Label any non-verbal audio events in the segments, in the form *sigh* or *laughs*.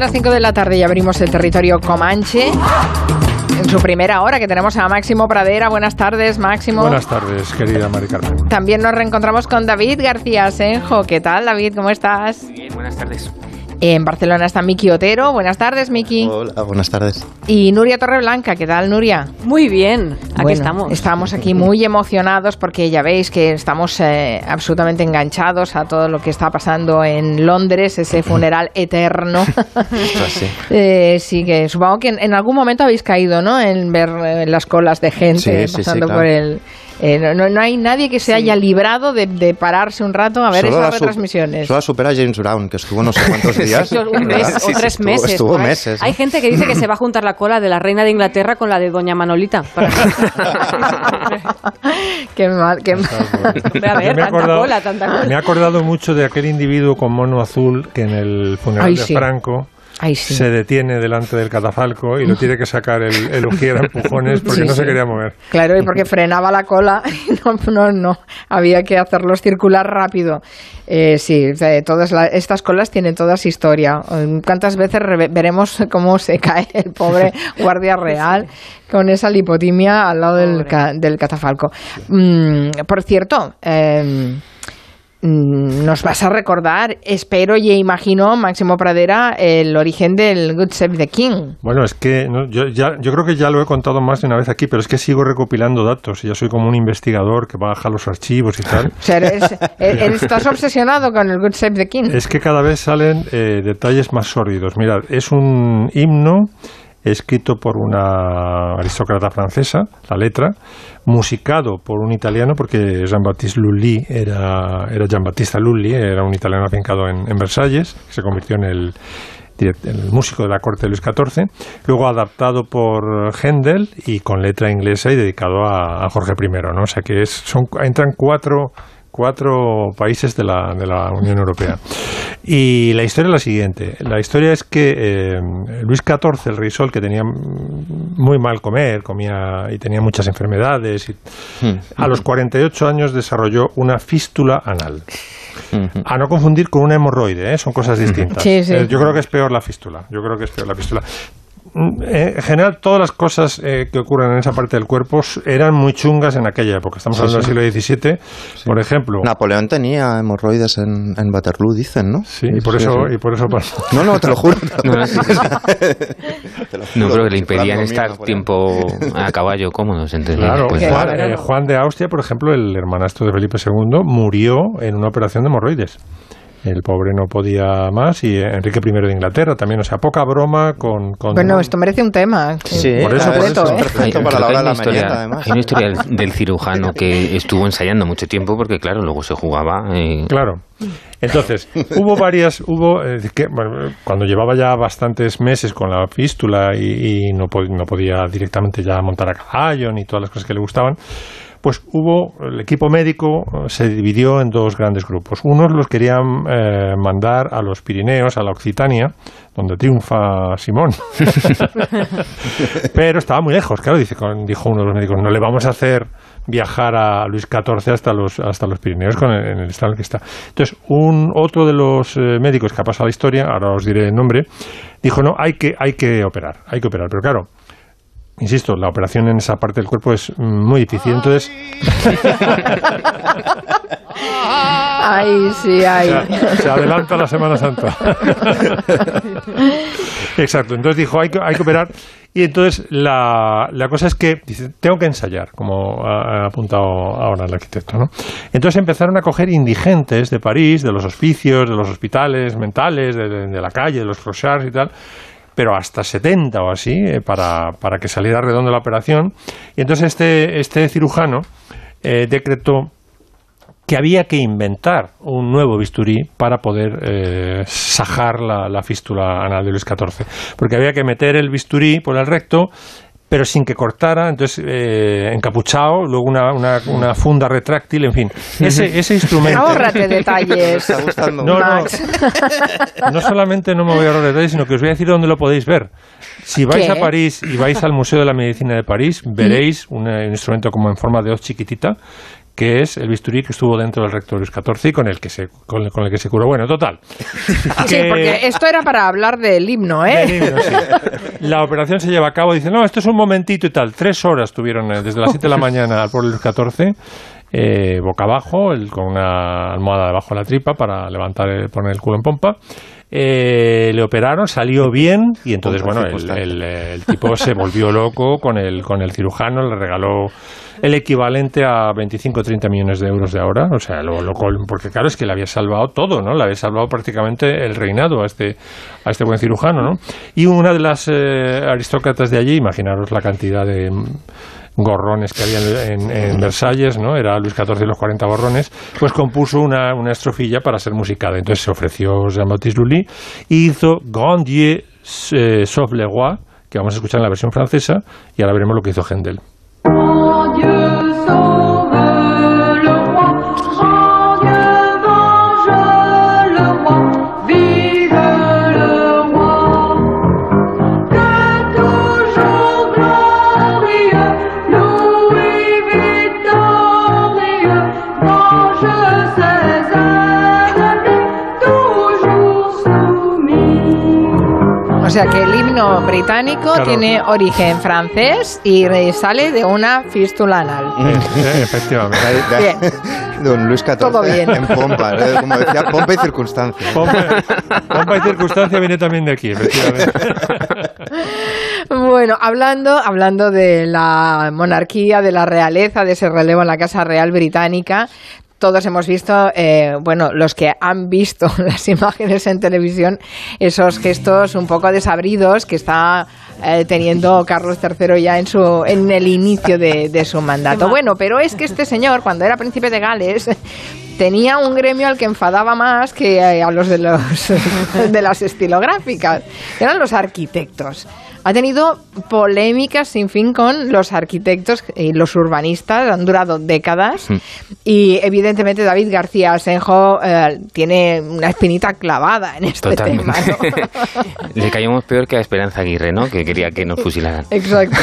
las 5 de la tarde y abrimos el territorio Comanche. En su primera hora que tenemos a Máximo Pradera. Buenas tardes, Máximo. Buenas tardes, querida Mari Carmen. También nos reencontramos con David García Senjo. ¿Qué tal, David? ¿Cómo estás? Bien, buenas tardes. En Barcelona está Miki Otero. Buenas tardes, Miki. Hola, buenas tardes. Y Nuria Torreblanca. ¿Qué tal, Nuria? Muy bien, aquí Bueno, estamos. Estamos aquí muy emocionados porque ya veis que estamos eh, absolutamente enganchados a todo lo que está pasando en Londres, ese *laughs* funeral eterno. Así. *laughs* Eh, sí, que supongo que en, en algún momento habéis caído, ¿no? En ver eh, las colas de gente Sí, sí, sí, pasando claro. por el... eh, no- no, no hay nadie que se haya librado de, de pararse un rato a ver Solo esas retransmisiones. Solo la supera James Brown, que estuvo no sé cuántos *laughs* días. Un mes ¿verdad? *laughs* o Sí, sí, tres estuvo- meses. Estuvo meses. Hay gente que dice que se va a juntar la cola de la reina de Inglaterra con la de doña Manolita. Para- *laughs* qué mal, qué mal. A ver, me tanta acordado- cola, tanta cola. Me he acordado mucho de aquel individuo con mono azul que en el funeral Ay, de sí. Franco Ay, sí. se detiene delante del catafalco y lo tiene que sacar el, el ujier a empujones porque Sí, no se quería mover. Claro, y porque frenaba la cola *laughs* y no, no, no, había que hacerlos circular rápido. Eh, sí, o sea, todas la- estas colas tienen todas historia. ¿Cuántas veces re- veremos cómo se cae el pobre *laughs* guardia real con esa lipotimia al lado del, ca- del catafalco? Mm, por cierto, eh, mm, nos vas a recordar, espero y imagino, Máximo Pradera, el origen del Good Save the King. Bueno, es que no, yo, ya, yo creo que ya lo he contado más de una vez aquí, pero es que sigo recopilando datos y ya soy como un investigador que baja los archivos y tal. *laughs* O sea, eres- *laughs* eres- estás obsesionado con el Good Save the King. Es que cada vez salen eh, detalles más sórdidos. Mirad, es un himno escrito por una aristócrata francesa, la letra, musicado por un italiano, porque Jean-Baptiste Lully era, era Jean-Baptiste Lully, era un italiano afincado en, Versalles, que se convirtió en el, el músico de la corte de Luis XIV, luego adaptado por Händel y con letra inglesa y dedicado a, a Jorge I, ¿no? O sea que es, son, entran cuatro cuatro países de la, de la Unión Europea. Y la historia es la siguiente. La historia es que eh, Luis XIV, el rey Sol, que tenía muy mal comer, comía y tenía muchas enfermedades, y a los 48 años desarrolló una fístula anal. A no confundir con una hemorroide, ¿eh? son cosas distintas. Sí, sí. Eh, Yo creo que es peor la fístula. Yo creo que es peor la fístula. Mm, eh, En general, todas las cosas eh, que ocurren en esa parte del cuerpo eran muy chungas en aquella época. Estamos Sí, hablando sí. del siglo XVII, por ejemplo. Napoleón tenía hemorroides en, en Waterloo, dicen, ¿no? Sí, y por eso, sí. y por eso pasó. *laughs* No, no, te lo juro. *laughs* te lo No, sí, *laughs* Te lo No, juro, pero que le impedían estar tiempo a caballo cómodos. Claro, pues, Juan, eh, Juan de Austria, por ejemplo, el hermanastro de Felipe II, murió en una operación de hemorroides. El pobre no podía más y Enrique I de Inglaterra también. O sea, poca broma con... con Bueno, esto merece un tema. Sí, Por eso, por eso. ¿eh? hay, Perfecto para la hora de la una historia, mañana, además. hay una historia del, *laughs* del cirujano que estuvo ensayando mucho tiempo porque, claro, luego se jugaba. eh, Claro. Entonces, hubo varias, hubo, eh, que, bueno, cuando llevaba ya bastantes meses con la fístula y, y no podía directamente ya montar a caballo ni todas las cosas que le gustaban, pues hubo, el equipo médico eh, se dividió en dos grandes grupos. Unos los querían eh, mandar a los Pirineos, a la Occitania, donde triunfa Simón. *laughs* Pero estaba muy lejos, claro, dice, dijo uno de los médicos, no le vamos a hacer viajar a Luis XIV hasta los, hasta los Pirineos con el- en el estado en el que está. Entonces, un otro de los eh, médicos que ha pasado la historia, ahora os diré el nombre, dijo, no, hay que, hay que operar, hay que operar. Pero claro, insisto, la operación en esa parte del cuerpo es muy difícil. Entonces, *laughs* Ay, sí, ay. se, se adelanta la Semana Santa. *laughs* Exacto, entonces dijo, hay que, hay que operar. Y entonces la, la cosa es que dice, tengo que ensayar, como ha, ha apuntado ahora el arquitecto. ¿no? Entonces empezaron a coger indigentes de París, de los hospicios, de los hospitales mentales, de, de- de la calle, de los crochards y tal, pero hasta 70 o así, eh, para, para que saliera redondo la operación. Y entonces este, este cirujano eh, decretó que había que inventar un nuevo bisturí para poder eh, sajar la, la fístula anal de Luis XIV. Porque había que meter el bisturí por el recto, pero sin que cortara, entonces eh, encapuchado, luego una, una, una funda retráctil, en fin. Ese, ese instrumento... Ahórrate *laughs* detalles. está gustando. No, no. Max. *laughs* No solamente no me voy a ahorrar detalles, sino que os voy a decir dónde lo podéis ver. Si vais ¿Qué? a París y vais al Museo de la Medicina de París, veréis un, eh, instrumento como en forma de hoz chiquitita, que es el bisturí que estuvo dentro del recto Luis XIV y con el que se, con, el- con el que se curó. Bueno, total. *laughs* Sí, que- porque esto era para hablar del himno, ¿eh? del himno, sí. La operación se lleva a cabo, dicen, no, esto es un momentito y tal. Tres horas tuvieron eh, desde las 7 de la mañana al pobre Luis XIV, eh, boca abajo, el- con una almohada debajo de la tripa para levantar, el- poner el culo en pompa. Eh, le operaron, salió bien y entonces, bueno, el, el- el tipo se volvió loco con el, con el cirujano, le regaló el equivalente a 25 o 30 millones de euros de ahora. O sea, lo, lo porque claro, es que le había salvado todo, ¿no? Le había salvado prácticamente el reinado a este, a este buen cirujano, ¿no? Y una de las eh, aristócratas de allí, imaginaros la cantidad de gorrones que había en, Versalles, ¿no? Era Luis XIV y los 40 gorrones, pues compuso una, una estrofilla para ser musicada. Entonces se ofreció Jean-Baptiste Lully y hizo Grand Dieu eh, le roi, que vamos a escuchar en la versión francesa, y ahora veremos lo que hizo Händel. O sea que el himno británico Claro. tiene origen francés y sale de una fístula anal. *laughs* Eh, eh, efectivamente. De- de- *laughs* Don Luis XIV. Todo bien. En pompa, ¿eh? como decía, pompa y circunstancia. Pompa, pompa y circunstancia viene también de aquí, efectivamente. *laughs* Bueno, hablando, hablando de la monarquía, de la realeza, de ese relevo en la Casa Real Británica, todos hemos visto, eh, bueno, los que han visto *laughs* las imágenes en televisión, esos gestos un poco desabridos que está eh, teniendo Carlos III ya en su en el inicio de, de su mandato. Bueno, pero es que este señor, cuando era príncipe de Gales, *laughs* tenía un gremio al que enfadaba más que eh, a los de los *laughs* de las estilográficas. Eran los arquitectos. Ha tenido polémicas sin fin con los arquitectos y los urbanistas, han durado décadas. Y evidentemente David García Asenjo eh, tiene una espinita clavada en este Totalmente. tema. ¿no? *laughs* Le caíamos peor que a Esperanza Aguirre, ¿no? Que quería que nos fusilaran. Exacto.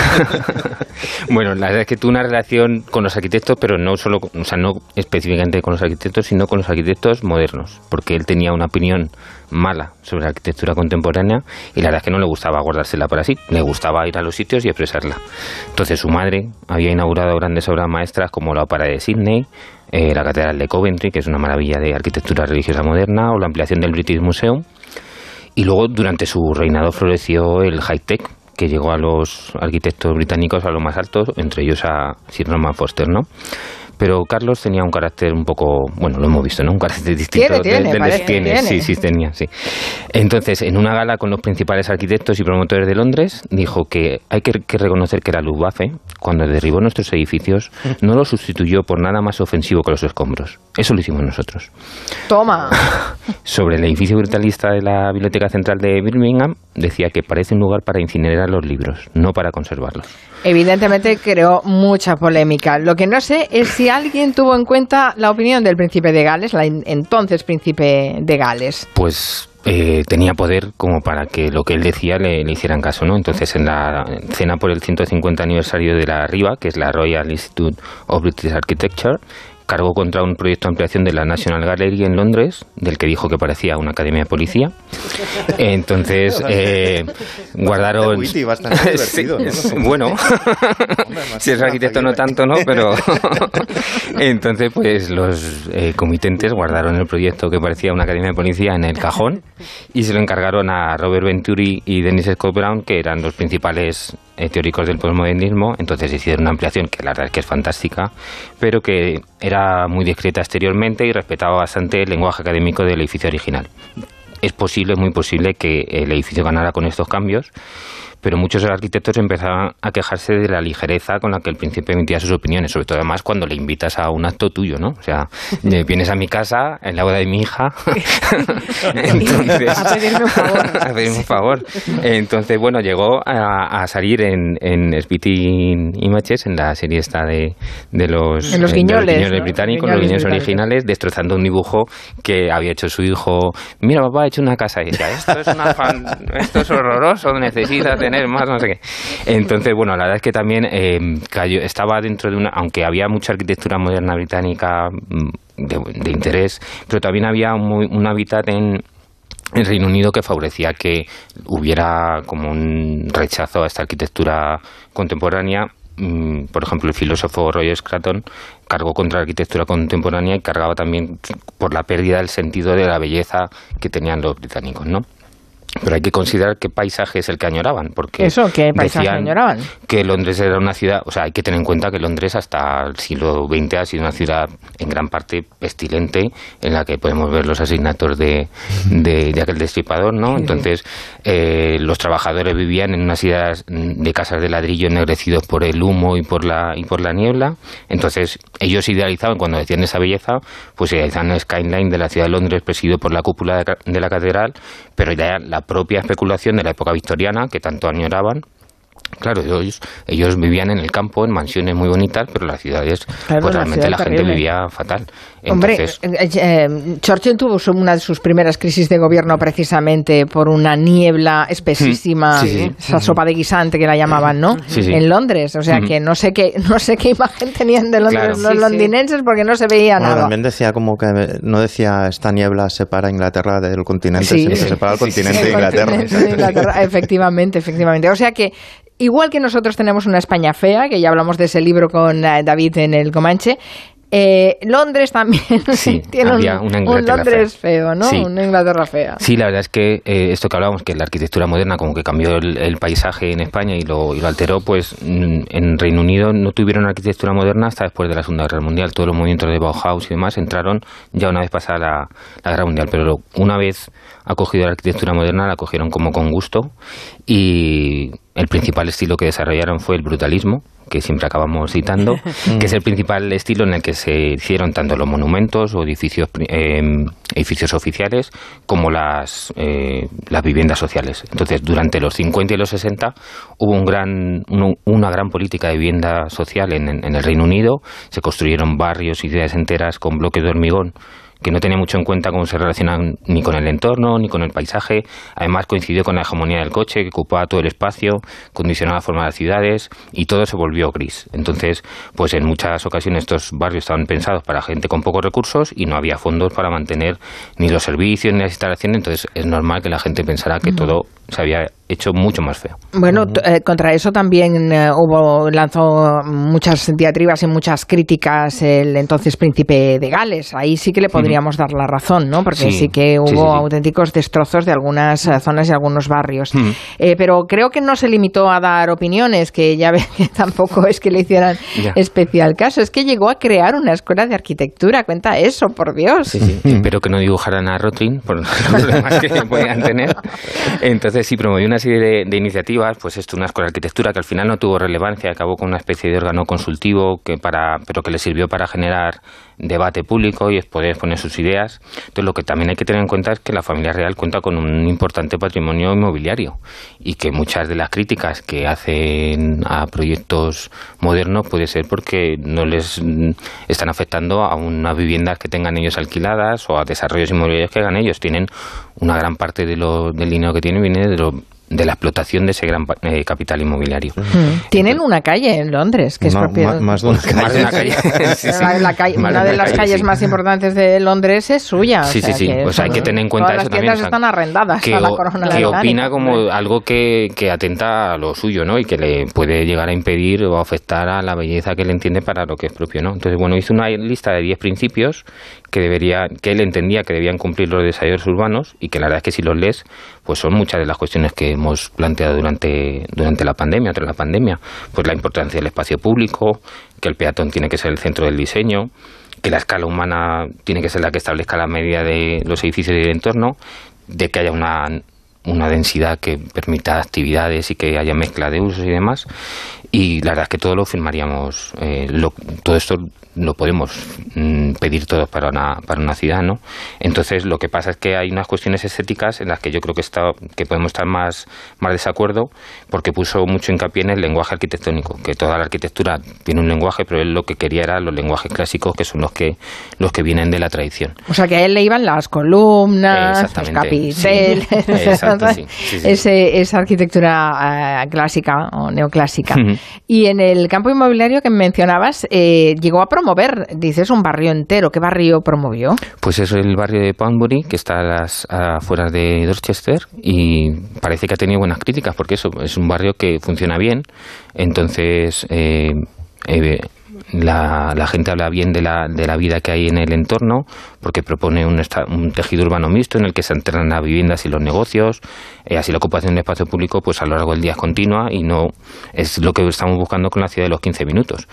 *laughs* bueno, la verdad es que tuvo una relación con los arquitectos, pero no solo, o sea, no específicamente con los arquitectos, sino con los arquitectos modernos, porque él tenía una opinión mala sobre la arquitectura contemporánea y la verdad es que no le gustaba guardársela para sí, le gustaba ir a los sitios y expresarla. Entonces su madre había inaugurado grandes obras maestras como la Ópera de Sydney, eh, la Catedral de Coventry, que es una maravilla de arquitectura religiosa moderna, o la ampliación del British Museum. Y luego, durante su reinado, floreció el high-tech, que llegó a los arquitectos británicos a lo más alto, entre ellos a Sir Norman Foster, ¿no? Pero Carlos tenía un carácter un poco, bueno, lo hemos visto, ¿no? Un carácter distinto Tiene, de tiene. Sí, sí, tenía, sí. Entonces, en una gala con los principales arquitectos y promotores de Londres, dijo que hay que, que reconocer que la Luftwaffe, cuando derribó nuestros edificios, no lo sustituyó por nada más ofensivo que los escombros. Eso lo hicimos nosotros Toma. *laughs* sobre el edificio brutalista de la Biblioteca Central de Birmingham, decía que parece un lugar para incinerar los libros, no para conservarlos. Evidentemente creó mucha polémica. Lo que no sé es si alguien tuvo en cuenta la opinión del príncipe de Gales, la en- entonces príncipe de Gales. Pues eh, tenía poder como para que lo que él decía le, le hicieran caso, ¿no? Entonces, en la cena por el 150 aniversario de la RIBA, que es la Royal Institute of British Architecture, cargó contra un proyecto de ampliación de la National Gallery en Londres, del que dijo que parecía una academia de policía. Entonces, *laughs* eh, guardaron... witty, bastante *laughs* divertido, ¿no? Bueno, *laughs* si es arquitecto no tanto, ¿no? Pero entonces, pues los eh, comitentes guardaron el proyecto que parecía una academia de policía en el cajón y se lo encargaron a Robert Venturi y Dennis Scott Brown, que eran los principales eh, teóricos del postmodernismo. Entonces hicieron una ampliación que la verdad es que es fantástica, pero que era muy discreta exteriormente y respetaba bastante el lenguaje académico del edificio original. Es posible, muy posible, que el edificio ganara con estos cambios, pero muchos arquitectos empezaban a quejarse de la ligereza con la que el príncipe emitía sus opiniones, sobre todo además cuando le invitas a un acto tuyo, ¿no? O sea, *laughs* eh, vienes a mi casa, en la boda de mi hija, *laughs* entonces... A pedirme un favor. *laughs* a pedirme un favor. Entonces, bueno, llegó a, a salir en, en Spitting Images, en la serie esta de, de los, En los eh, de guiñoles, ¿no? británicos, Guiñoles los guiñoles británicos. originales, destrozando un dibujo que había hecho su hijo. Mira, papá, ha hecho una casa y decía, esto es, una fan- esto es horroroso, necesita tener Entonces, bueno, la verdad es que también eh, estaba dentro de una, aunque había mucha arquitectura moderna británica mm, de, interés, pero también había muy- un hábitat en, el Reino Unido que favorecía que hubiera como un rechazo a esta arquitectura contemporánea. Mm, Por ejemplo, el filósofo Roger Scruton cargó contra la arquitectura contemporánea y cargaba también por la pérdida del sentido de la belleza que tenían los británicos, ¿no? Pero hay que considerar qué paisaje es el que añoraban, porque Eso, ¿qué paisaje añoraban? que Londres era una ciudad, o sea, hay que tener en cuenta que Londres hasta el siglo XX ha sido una ciudad en gran parte pestilente, en la que podemos ver los asesinatos de, de, de aquel destripador, ¿no? Entonces, eh, los trabajadores vivían en unas ciudades de casas de ladrillo ennegrecidos por el humo y por la, y por la niebla. Entonces, ellos idealizaban, cuando decían esa belleza, pues idealizaban el skyline de la ciudad de Londres presidido por la cúpula de, de la catedral, pero ya la propia especulación de la época victoriana, que tanto añoraban, Claro, ellos, ellos vivían en el campo, en mansiones muy bonitas, pero las ciudades, Claro, pues la realmente ciudad la gente vivía fatal. Hombre, Entonces, eh, eh, Churchill tuvo una de sus primeras crisis de gobierno precisamente por una niebla espesísima, Sí, sí. esa sopa de guisante que la llamaban, ¿no? Sí, sí. En Londres, o sea que no sé qué no sé qué imagen tenían de Londres Claro. los londinenses porque no se veía Bueno, nada. también decía como que no decía esta niebla separa Inglaterra del continente, Sí, sino que separa el sí, sí, continente El de Inglaterra. continente de Inglaterra, efectivamente, efectivamente. O sea que igual que nosotros tenemos una España fea, que ya hablamos de ese libro con eh, David en el Comanche. eh, Londres también *laughs* Sí, tiene un, había una un Inglaterra Londres feo, ¿no? Sí. Una Inglaterra fea. Sí, la verdad es que eh, esto que hablábamos, que la arquitectura moderna como que cambió el, el paisaje en España y lo, y lo alteró, pues mm, en Reino Unido no tuvieron arquitectura moderna hasta después de la Segunda Guerra Mundial. Todos los movimientos de Bauhaus y demás entraron ya una vez pasada la, la Guerra Mundial, pero una vez acogido la arquitectura moderna la cogieron como con gusto y el principal estilo que desarrollaron fue el brutalismo, que siempre acabamos citando, *laughs* que es el principal estilo en el que se hicieron tanto los monumentos o edificios, eh, edificios oficiales como las, eh, las viviendas sociales. Entonces, durante los 50 y los 60 hubo un gran, un- una gran política de vivienda social en, en el Reino Unido. Se construyeron barrios y ciudades enteras con bloques de hormigón que no tenía mucho en cuenta cómo se relacionan ni con el entorno ni con el paisaje. Además coincidió con la hegemonía del coche que ocupaba todo el espacio, condicionaba la forma de las ciudades y todo se volvió gris. Entonces, pues en muchas ocasiones estos barrios estaban pensados para gente con pocos recursos y no había fondos para mantener ni los servicios ni las instalaciones. Entonces es normal que la gente pensara que todo se había hecho mucho más feo. Bueno, eh, contra eso también eh, hubo lanzó muchas diatribas y muchas críticas el entonces príncipe de Gales. Ahí sí que le podríamos dar la razón, ¿no? Porque sí, Sí, que hubo sí, sí, sí. auténticos destrozos de algunas eh, zonas y algunos barrios. Eh, pero creo que no se limitó a dar opiniones, que ya ve que *laughs* tampoco es que le hicieran Ya. especial caso. Es que llegó a crear una escuela de arquitectura. Cuenta eso, por Dios. Sí, sí. Espero que no dibujaran a Rotring por *laughs* los problemas que podían tener. *laughs* Entonces sí, promovió una serie de, iniciativas, pues esto, una escuela de arquitectura que al final no tuvo relevancia, acabó con una especie de órgano consultivo, que para, pero que le sirvió para generar debate público y poder exponer sus ideas. Entonces lo que también hay que tener en cuenta es que la familia real cuenta con un importante patrimonio inmobiliario y que muchas de las críticas que hacen a proyectos modernos puede ser porque no les mm, están afectando a unas viviendas que tengan ellos alquiladas o a desarrollos inmobiliarios que hagan ellos. Tienen una gran parte de lo, del dinero que tienen viene de, lo, de la explotación de ese gran pa- eh, capital inmobiliario. Mm. Tienen una calle en Londres que es Ma- propiedad. ma- *laughs* más de una calle. calle. Sí, sí. *laughs* La- la calle- Más una de las calle, calles sí. más importantes de Londres es suya. o Sí, sea sí, sí. que Pues hay que tener en cuenta todas eso las tiendas también. o sea, están arrendadas que, a la o- corona que opina como algo que, que atenta a lo suyo, ¿no? Y que le puede llegar a impedir o afectar a la belleza que él entiende para lo que es propio, ¿no? Entonces, bueno, hizo una lista de 10 principios que debería, que él entendía que debían cumplir los desarrollos urbanos y que la verdad es que si los lees, pues son muchas de las cuestiones que hemos planteado durante, durante la pandemia, tras la pandemia. Pues la importancia del espacio público, que el peatón tiene que ser el centro del diseño, que la escala humana tiene que ser la que establezca la medida de los edificios y del entorno, de que haya una, una densidad que permita actividades y que haya mezcla de usos y demás. Y la verdad es que todo lo firmaríamos, eh, lo- todo esto lo podemos mm, pedir todos para una, para una ciudad, ¿no? Entonces lo que pasa es que hay unas cuestiones estéticas en las que yo creo que, está, que podemos estar más, más desacuerdo porque puso mucho hincapié en el lenguaje arquitectónico, que toda la arquitectura tiene un lenguaje, pero él lo que quería era los lenguajes clásicos que son los que, los que vienen de la tradición. O sea, que a él le iban las columnas, los capiteles, sí. *laughs* Exacto, sí, sí. Ese- esa arquitectura eh, clásica o neoclásica. Y en el campo inmobiliario que mencionabas, eh, llegó a promover, dices, un barrio entero. ¿Qué barrio promovió? Pues es el barrio de Poundbury, que está a las afueras de Dorchester, y parece que ha tenido buenas críticas, porque eso es un barrio que funciona bien. Entonces, eh, eh, la, la gente habla bien de la, de la vida que hay en el entorno, porque propone un, un tejido urbano mixto en el que se alternan las viviendas y los negocios. eh, así la ocupación del espacio público, pues a lo largo del día es continua y no es lo que estamos buscando con la ciudad de los 15 minutos.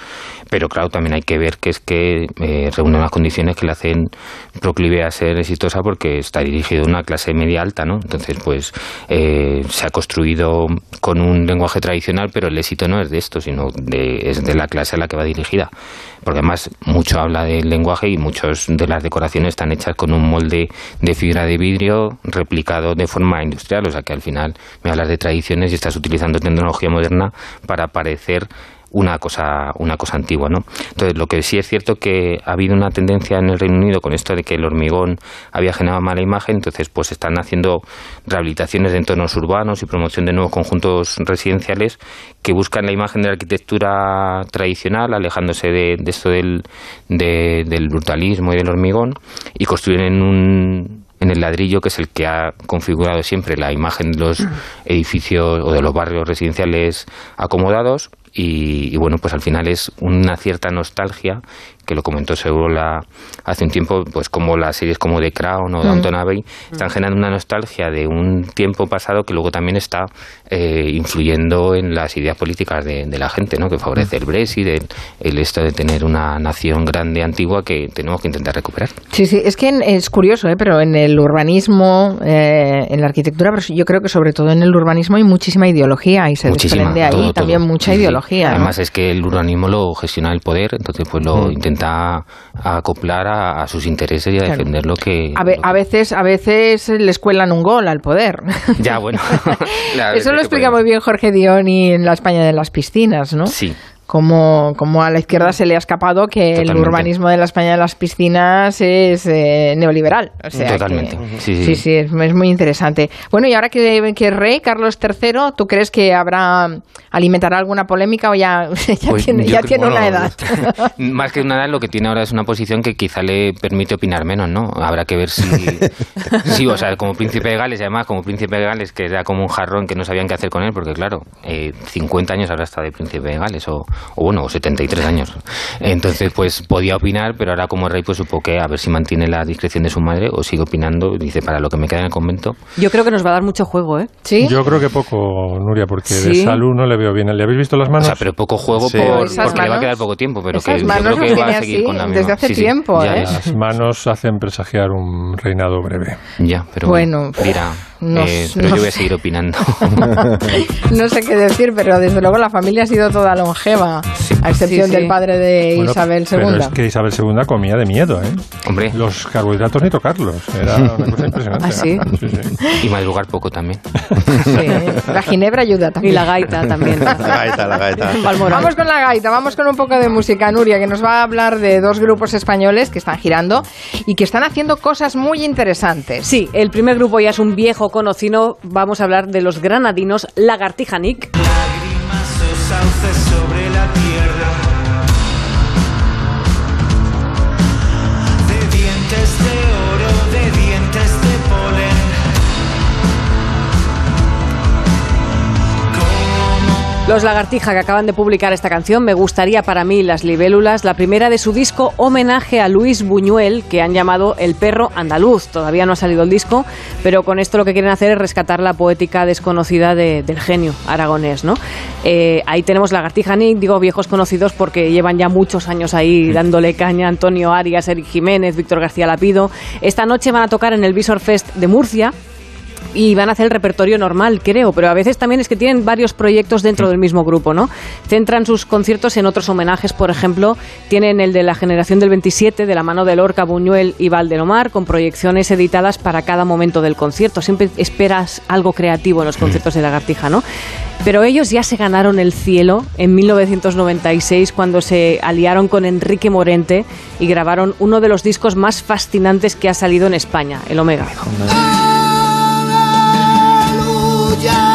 Pero claro, también hay que ver que es que eh, reúne unas condiciones que le hacen proclive a ser exitosa porque está dirigido a una clase media alta, ¿no? Entonces, pues eh, se ha construido con un lenguaje tradicional, pero el éxito no es de esto, sino de, es de la clase a la que va dirigida. Porque además mucho habla del lenguaje y muchas de las decoraciones están hechas con un molde de fibra de vidrio replicado de forma industrial, o sea que al final me hablas de tradiciones y estás utilizando tecnología moderna para parecer una cosa una cosa antigua no entonces lo que sí es cierto que ha habido una tendencia en el Reino Unido con esto de que el hormigón había generado mala imagen entonces pues están haciendo rehabilitaciones de entornos urbanos y promoción de nuevos conjuntos residenciales que buscan la imagen de la arquitectura tradicional alejándose de, de esto del, de- del brutalismo y del hormigón y construyen en un en el ladrillo, que es el que ha configurado siempre la imagen de los edificios o de los barrios residenciales acomodados. Y, y bueno, pues al final es una cierta nostalgia, que lo comentó seguro la, hace un tiempo, pues como las series como The Crown o Downton Abbey están generando una nostalgia de un tiempo pasado que luego también está eh, influyendo en las ideas políticas de, de la gente, ¿no? que favorece el Brexit, el, el esto de tener una nación grande, antigua, que tenemos que intentar recuperar. Sí, sí, es que en- es curioso, ¿eh? pero en el urbanismo, eh, en la arquitectura, pero yo creo que sobre todo en el urbanismo hay muchísima ideología y se Muchísima, desprende ahí todo, también todo. mucha Sí, sí. ideología. ¿no? Además es que el urbanismo lo gestiona el poder, entonces pues lo intenta acoplar a, a sus intereses y a Claro. defender lo que... a, ve- lo que- a veces, a veces les cuelan un gol al poder. Ya, bueno. *laughs* Eso lo explica podemos- muy bien Jorge Dioni en la España de las piscinas, ¿no? Sí. Como, como a la izquierda se le ha escapado que el urbanismo de la España de las piscinas es eh, neoliberal. O sea Totalmente. Sí, sí, Sí, sí. sí, es, es muy interesante. Bueno, y ahora que, que es rey Carlos III, ¿tú crees que habrá alimentará alguna polémica o ya, *laughs* ya Pues tiene, ya creo- tiene una edad? *laughs* Más que una edad, lo que tiene ahora es una posición que quizá le permite opinar menos, ¿no? Habrá que ver si. *laughs* sí, o sea, como príncipe de Gales, y además, como príncipe de Gales, que era como un jarrón que no sabían qué hacer con él, porque claro, eh, 50 años habrá estado de príncipe de Gales, o, o bueno, o 73 años. Entonces, pues podía opinar, pero ahora como rey, pues supo que a ver si mantiene la discreción de su madre o sigue opinando. Dice, para lo que me queda en el convento. Yo creo que nos va a dar mucho juego, ¿eh? ¿Sí? Yo creo que poco, Nuria, porque de Sí. salud no le veo bien. ¿Le habéis visto las O manos? sea, pero poco juego Sí. por- porque le va a manos- quedar poco tiempo, pero que yo manos creo que las va a seguir así con la misma. desde hace tiempo, ¿eh? ya. Las manos hacen presagiar un reinado breve. Ya, pero Bueno, bueno, dirá, nos- eh, pero yo voy a seguir opinando. *laughs* No sé qué decir, pero desde luego la familia ha sido toda longeva, a excepción Sí, sí. del padre de Bueno, Isabel Pero II. es que Isabel II comía de miedo, ¿eh? Hombre, Los carbohidratos ni tocarlos. Era *laughs* una cosa impresionante. ¿Ah, sí? Sí, sí. y madrugar poco también. Sí, la ginebra ayuda Y también. la gaita también. *laughs* La gaita, la gaita. Vamos con la gaita, vamos con un poco de música, Nuria, que nos va a hablar de dos grupos españoles que están girando y que están haciendo cosas muy interesantes. Sí, el primer grupo ya es un viejo conocido. Vamos a hablar de los granadinos Lagartija Nick. lágrimas o sauces sobre Los Lagartija que acaban de publicar esta canción, Me gustaría para mí las libélulas, la primera de su disco homenaje a Luis Buñuel, que han llamado El perro andaluz. Todavía no ha salido el disco, pero con esto lo que quieren hacer es rescatar la poética desconocida de- del genio aragonés, ¿no? Eh, ahí tenemos Lagartija Nick, digo viejos conocidos porque llevan ya muchos años ahí dándole caña Antonio Arias, Eric Jiménez, Víctor García Lapido. Esta noche van a tocar en el Visor Fest de Murcia y van a hacer el repertorio normal, creo, pero a veces también es que tienen varios proyectos dentro del mismo grupo, ¿no? Centran sus conciertos en otros homenajes, por ejemplo, tienen el de la generación del 27, de la mano de Lorca, Buñuel y Valdelomar, con proyecciones editadas para cada momento del concierto. Siempre esperas algo creativo en los conciertos de Lagartija, ¿no? Pero ellos ya se ganaron el cielo en 1996 cuando se aliaron con Enrique Morente y grabaron uno de los discos más fascinantes que ha salido en España, el Omega. yeah.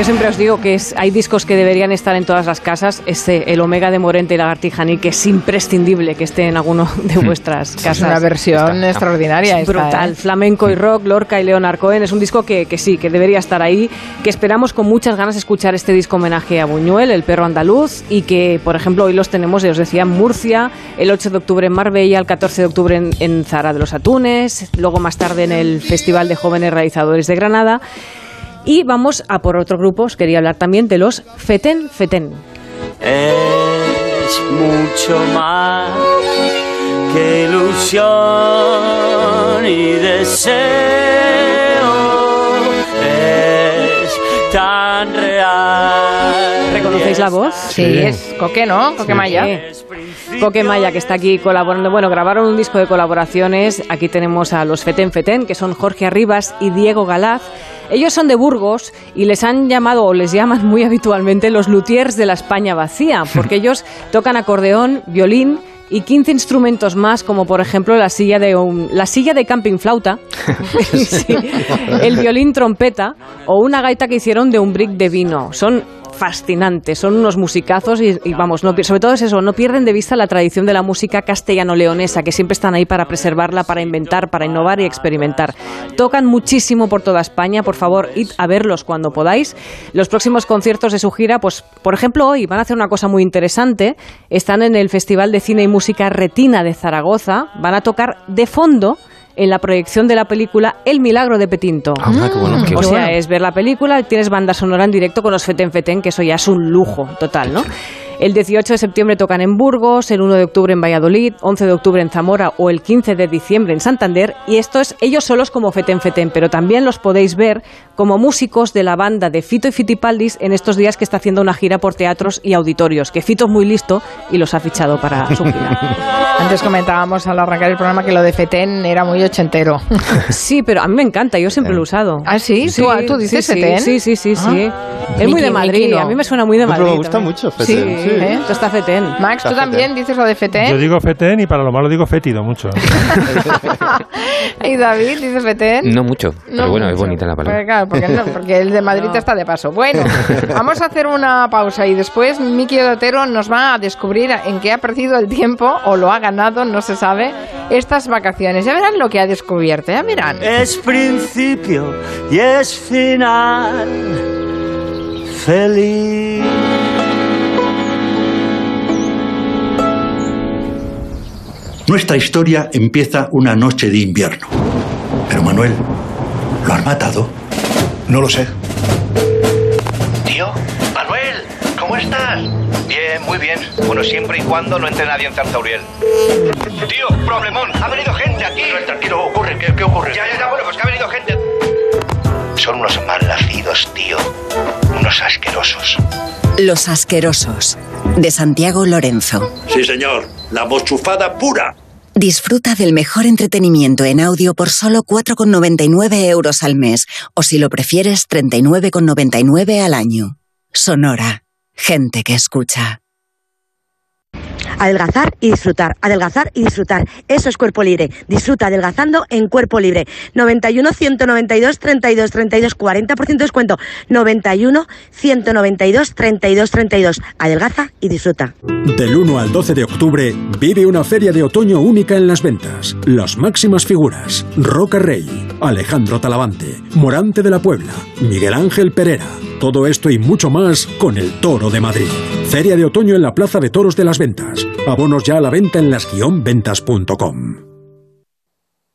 Yo siempre os digo que es- hay discos que deberían estar en todas las casas. Este, el Omega de Morente y Lagartijaní, que es imprescindible que esté en alguno de vuestras casas. Es una versión extraordinaria. Es esta, brutal. ¿eh? Flamenco y rock, Lorca y Leonard Cohen. Es un disco que, que sí, que debería estar ahí. Que esperamos con muchas ganas escuchar este disco homenaje a Buñuel, el perro andaluz. Y que, por ejemplo, hoy los tenemos, ya os decía, en Murcia, el 8 de octubre en Marbella, el 14 de octubre en, en Zara de los Atunes, luego más tarde en el Festival de Jóvenes Realizadores de Granada. Y vamos a por otro grupo, os quería hablar también de los Feten Feten. Es mucho más que ilusión y deseo. Es tan real. ¿Reconocéis la voz? Sí, es Coque, ¿no? Coque Maya. Coque Maya, que está aquí colaborando. Bueno, grabaron un disco de colaboraciones. Aquí tenemos a los Feten Feten, que son Jorge Arribas y Diego Galaz. Ellos son de Burgos y les han llamado o les llaman muy habitualmente los luthiers de la España vacía, *laughs* porque ellos tocan acordeón, violín y 15 instrumentos más, como por ejemplo la silla de un- la silla de camping flauta, *laughs* *laughs* Sí, el violín trompeta o una gaita que hicieron de un brick de vino. Son fascinantes, son unos musicazos y, vamos, no, sobre todo es eso, no pierden de vista la tradición de la música castellano-leonesa, que siempre están ahí para preservarla, para inventar, para innovar y experimentar. Tocan muchísimo por toda España, por favor, id a verlos cuando podáis. Los próximos conciertos de su gira, pues por ejemplo hoy van a hacer una cosa muy interesante, están en el Festival de Cine y Música Retina de Zaragoza, van a tocar de fondo en la proyección de la película El Milagro de Petinto. Ah, qué bueno, qué O bueno. sea, es ver la película, tienes banda sonora en directo con los Feten Feten, que eso ya es un lujo total, ¿no? El 18 de septiembre tocan en Burgos, el 1 de octubre en Valladolid, 11 de octubre en Zamora o el 15 de diciembre en Santander. Y esto es ellos solos como Feten Feten, pero también los podéis ver como músicos de la banda de Fito y Fitipaldis en estos días que está haciendo una gira por teatros y auditorios, que Fito es muy listo y los ha fichado para su gira. *laughs* Antes comentábamos al arrancar el programa que lo de Feten era muy ochentero. *laughs* Sí, pero a mí me encanta, yo siempre lo he usado. ¿Ah, sí? ¿Tú- tú dices sí, sí, Feten? Sí, sí, sí, sí. Ah. Es muy de Madrid, a mí me suena muy de No, Madrid. pero me gusta también. mucho Sí, Feten, sí. ¿Eh? Esto está Feten. Max, ¿tú Está también dices lo de Feten? Yo digo fetén y para lo malo digo fétido mucho. *laughs* ¿Y David dice Feten? No mucho, pero No bueno, es mucho. bonita la palabra. Pues claro, porque, no, porque el de Madrid *laughs* está de paso. Bueno, vamos a hacer una pausa y después Miki Otero nos va a descubrir en qué ha perdido el tiempo o lo ha ganado, no se sabe, estas vacaciones. Ya verán lo que ha descubierto, ya verán. Es principio y es final. Feliz. Nuestra historia empieza una noche de invierno. Pero Manuel, ¿lo han matado? No lo sé. Tío, Manuel, ¿cómo estás? Bien, muy bien. Bueno, siempre y cuando no entre nadie en Zarzauriel. Tío, problemón, ha venido gente aquí. No, tranquilo, ocurre, ¿qué, qué ocurre? Ya, ya, ya, bueno, pues que ha venido gente. Son unos malnacidos, tío. Unos asquerosos. Los asquerosos. De Santiago Lorenzo. Sí, señor. La mochufada pura. Disfruta del mejor entretenimiento en audio por solo 4,99 euros al mes. O si lo prefieres, 39,99 al año. Sonora. Gente que escucha. Adelgazar y disfrutar, adelgazar y disfrutar. Eso es cuerpo libre. Disfruta adelgazando en cuerpo libre. 91 192 32 32 40% de descuento. 91 192 32 32. Adelgaza y disfruta. Del 1 al 12 de octubre vive una feria de otoño única en las ventas. Las máximas figuras: Roca Rey, Alejandro Talavante, Morante de la Puebla, Miguel Ángel Pereira. Todo esto y mucho más con el Toro de Madrid. Feria de otoño en la Plaza de Toros de las Ventas. Abonos ya a la venta en las-ventas.com.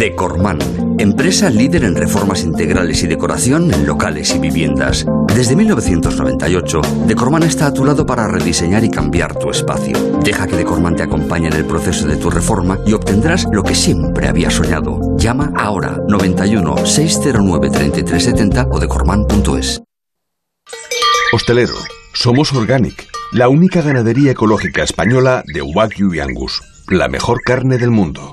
Decorman, empresa líder en reformas integrales y decoración en locales y viviendas. Desde 1998, Decorman está a tu lado para rediseñar y cambiar tu espacio. Deja que Decorman te acompañe en el proceso de tu reforma y obtendrás lo que siempre habías soñado. Llama ahora 91 609 3370 o decorman.es. Hostelero, somos Organic, la única ganadería ecológica española de Wagyu y Angus, la mejor carne del mundo.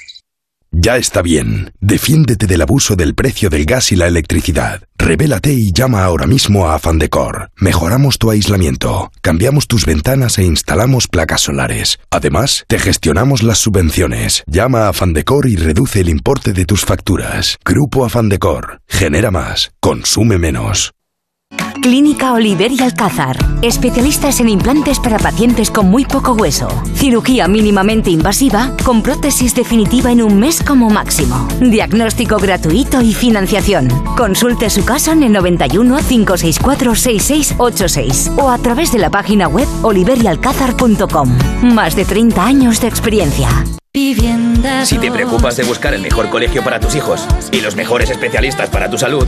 Ya está bien. Defiéndete del abuso del precio del gas y la electricidad. Revélate y llama ahora mismo a Afandecor. Mejoramos tu aislamiento, cambiamos tus ventanas e instalamos placas solares. Además, te gestionamos las subvenciones. Llama a Afandecor y reduce el importe de tus facturas. Grupo Afandecor. Genera más. Consume menos. Clínica Oliver y Alcázar. Especialistas en implantes para pacientes con muy poco hueso. Cirugía mínimamente invasiva con prótesis definitiva en un mes como máximo. Diagnóstico gratuito y financiación. Consulte su caso en el 91 564 6686 o a través de la página web oliverialcázar.com. Más de 30 años de experiencia. Si te preocupas de buscar el mejor colegio para tus hijos y los mejores especialistas para tu salud,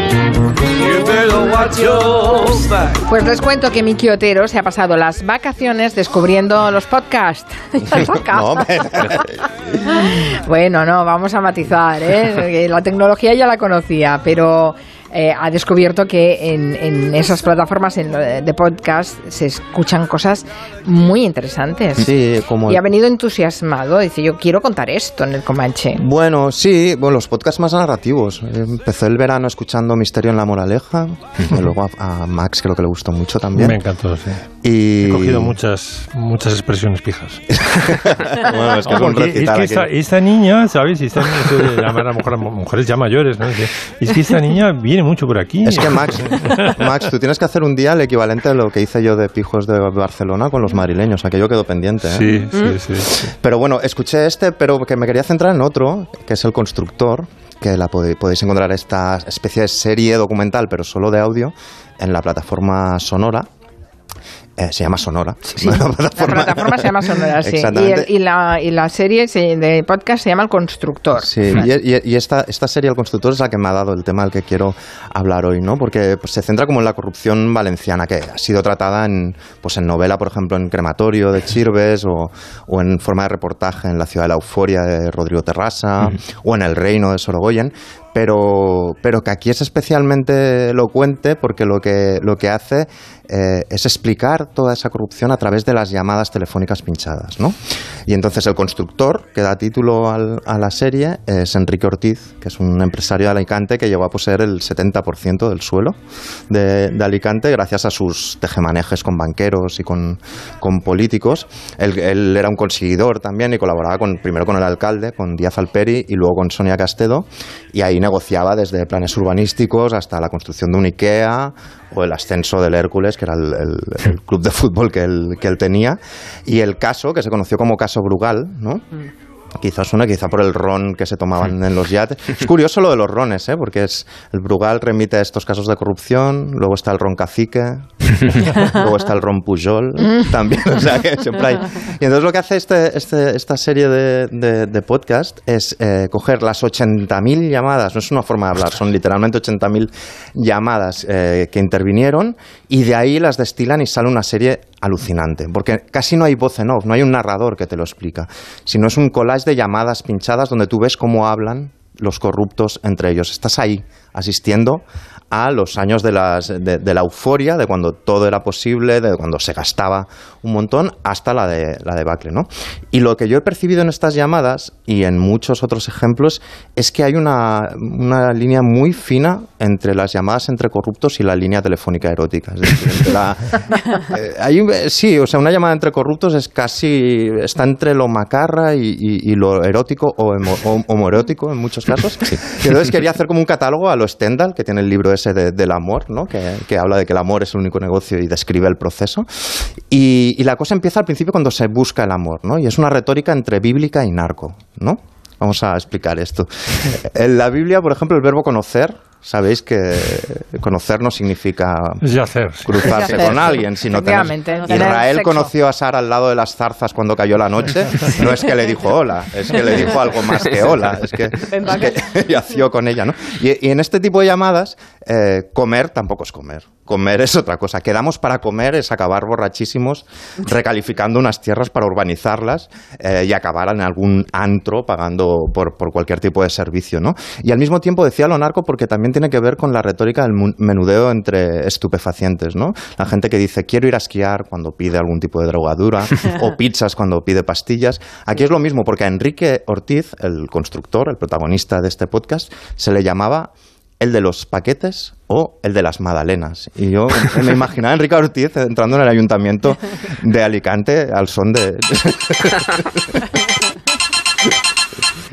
Pues les cuento que Miki Otero se ha pasado las vacaciones descubriendo los podcasts. *laughs* Los podcasts. bueno, no, vamos a matizar, ¿eh? La tecnología ya la conocía, pero eh, ha descubierto que en, en esas plataformas en de podcast se escuchan cosas muy interesantes. Sí, como Y ha venido entusiasmado, dice, yo quiero contar esto en el Comanche. Bueno, sí, bueno, los podcasts más narrativos. Empezó el verano escuchando Misterio en la Moraleja, y luego a, a Max creo que le gustó mucho también. Me encantó, sí. Y... He cogido muchas, muchas expresiones pijas. *laughs* Bueno, es que es que aquí. esta, esta niña, ¿sabes? Esta niña llamar a mujer- mujeres ya mayores, ¿no? Es que esta niña viene mucho por aquí. Es que Max, Max, tú tienes que hacer un día el equivalente a lo que hice yo de pijos de Barcelona con los madrileños, aquello quedó pendiente. ¿eh? Sí, sí, sí, sí. Pero bueno, escuché este, pero que me quería centrar en otro, que es El Constructor, que la podéis encontrar esta especie de serie documental, pero solo de audio, en la plataforma Sonora. Eh, se llama Sonora. *laughs* La plataforma se llama Sonora, sí. Y, el- y la, y la serie se- de podcast se llama El Constructor. Sí, y, y- y esta, esta serie, El Constructor, es la que me ha dado el tema del que quiero hablar hoy, ¿no? Porque pues, se centra como en la corrupción valenciana, que ha sido tratada en, pues, en novela, por ejemplo, en Crematorio de Chirves, o, o en forma de reportaje en La ciudad de la euforia de Rodrigo Terrasa, o en El reino de Sorogoyen, pero, pero que aquí es especialmente elocuente porque lo que, lo que hace eh, es explicar toda esa corrupción a través de las llamadas telefónicas pinchadas, ¿no? Y entonces el constructor que da título al- a la serie es Enrique Ortiz, que es un empresario de Alicante que llegó a poseer el 70% del suelo de, de Alicante gracias a sus tejemanejes con banqueros y con, con políticos. Él, él era un conseguidor también y colaboraba con, primero con el alcalde, con Díaz Alperi y luego con Sonia Castedo y ahí negociaba desde planes urbanísticos hasta la construcción de un IKEA o el ascenso del Hércules, que era el, club de fútbol que él, que él tenía, y el caso, que se conoció como caso Brugal, ¿no? Quizás suena, quizá por el ron que se tomaban en los yates. Es curioso lo de los rones, ¿eh? porque es el Brugal remite a estos casos de corrupción, luego está el ron cacique, *laughs* luego está el ron Pujol, también, o sea que siempre hay. Y entonces lo que hace este, este- esta serie de, de- de podcast es eh, coger las 80.000 llamadas, no es una forma de hablar, son literalmente 80.000 llamadas eh, que intervinieron y de ahí las destilan y sale una serie alucinante, porque casi no hay voz en off, no hay un narrador que te lo explica, sino es un collage de llamadas pinchadas donde tú ves cómo hablan los corruptos entre ellos. Estás ahí asistiendo a los años de, las, de, de la euforia, de cuando todo era posible, de cuando se gastaba un montón, hasta la de la debacle, ¿no? Y lo que yo he percibido en estas llamadas y en muchos otros ejemplos es que hay una, una línea muy fina entre las llamadas entre corruptos y la línea telefónica erótica. Es decir, entre la, *laughs* eh, hay eh, sí, o sea, una llamada entre corruptos es casi está entre lo macarra y, y- y lo erótico o homo- hom- homoerótico en muchos casos. Y entonces quería hacer como un catálogo a lo Stendhal, que tiene el libro ese de- del amor, ¿no? que, que habla de que el amor es el único negocio y describe el proceso. Y, y la cosa empieza al principio cuando se busca el amor, ¿no? y es una retórica entre bíblica y narco. ¿no? Vamos a explicar esto. *laughs* En la Biblia, por ejemplo, el verbo conocer, sabéis que conocer no significa yacer. cruzarse Yacer, con alguien, sino tener- Efectivamente, tener Israel sexo. conoció a Sara al lado de las zarzas cuando cayó la noche. No es que le dijo hola, es que le dijo algo más que hola. Es que, *laughs* es que *laughs* yació con ella, ¿no? Y, y en este tipo de llamadas, eh, comer tampoco es comer. Comer es otra cosa. Quedamos para comer es acabar borrachísimos, *laughs* recalificando unas tierras para urbanizarlas eh, y acabar en algún antro pagando por, por cualquier tipo de servicio, ¿no? Y al mismo tiempo decía lo narco porque también tiene que ver con la retórica del menudeo entre estupefacientes, ¿no? La gente que dice quiero ir a esquiar cuando pide algún tipo de drogadura *laughs* o pizzas cuando pide pastillas. Aquí es lo mismo porque a Enrique Ortiz, el constructor, el protagonista de este podcast, se le llamaba el de los paquetes o el de las magdalenas. Y yo me imaginaba Enrique Ortiz entrando en el ayuntamiento de Alicante al son de... *laughs*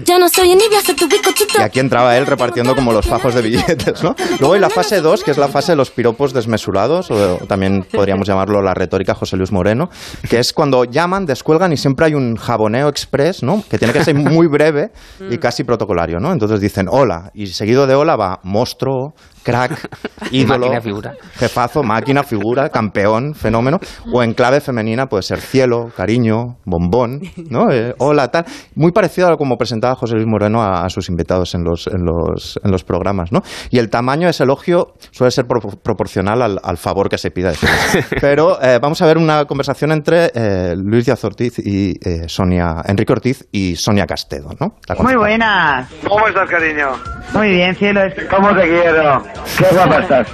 Ya no soy envidia, soy tu bicochito. Y aquí entraba él repartiendo como los fajos de billetes, ¿no? Luego hay la fase 2, que es la fase de los piropos desmesurados, o también podríamos llamarlo la retórica José Luis Moreno, que es cuando llaman, descuelgan y siempre hay un jaboneo express, ¿no? Que tiene que ser muy breve y casi protocolario, ¿no? Entonces dicen hola, y seguido de hola va monstruo, crack, *laughs* ídolo, Máquina, figura. jefazo, máquina, figura, campeón, fenómeno, o en clave femenina puede ser cielo, cariño, bombón, ¿no? Eh, hola, tal. Muy parecido a como presentaba José Luis Moreno a, a sus invitados en los, en, los, en los programas, ¿no? Y el tamaño de ese elogio suele ser pro- proporcional al, al favor que se pida. *laughs* Pero eh, vamos a ver una conversación entre eh, Luis Díaz Ortiz y eh, Sonia, Enrique Ortiz y Sonia Castedo, ¿no? Muy buenas. ¿Cómo estás, cariño? Muy bien, cielo. ¿Cómo te quiero? Qué guapa estás.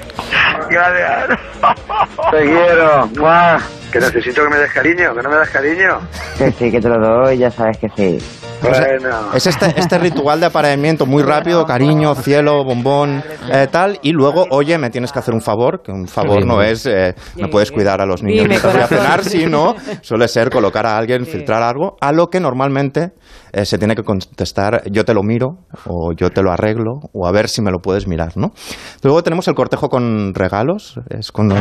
Gracias. Te quiero. ¡Mua! Que necesito que me des cariño, que no me das cariño. *laughs* Que sí, que te lo doy, ya sabes que sí. Bueno. es este, este ritual de apareamiento muy rápido, cariño, cielo, bombón, eh, tal, y luego, oye, me tienes que hacer un favor, que un favor no es, eh, me puedes cuidar a los niños mientras voy a cenar, sino *laughs* suele ser colocar a alguien, filtrar algo, a lo que normalmente eh, se tiene que contestar, yo te lo miro, o yo te lo arreglo, o a ver si me lo puedes mirar, ¿no? Luego tenemos el cortejo con regalos, es cuando eh,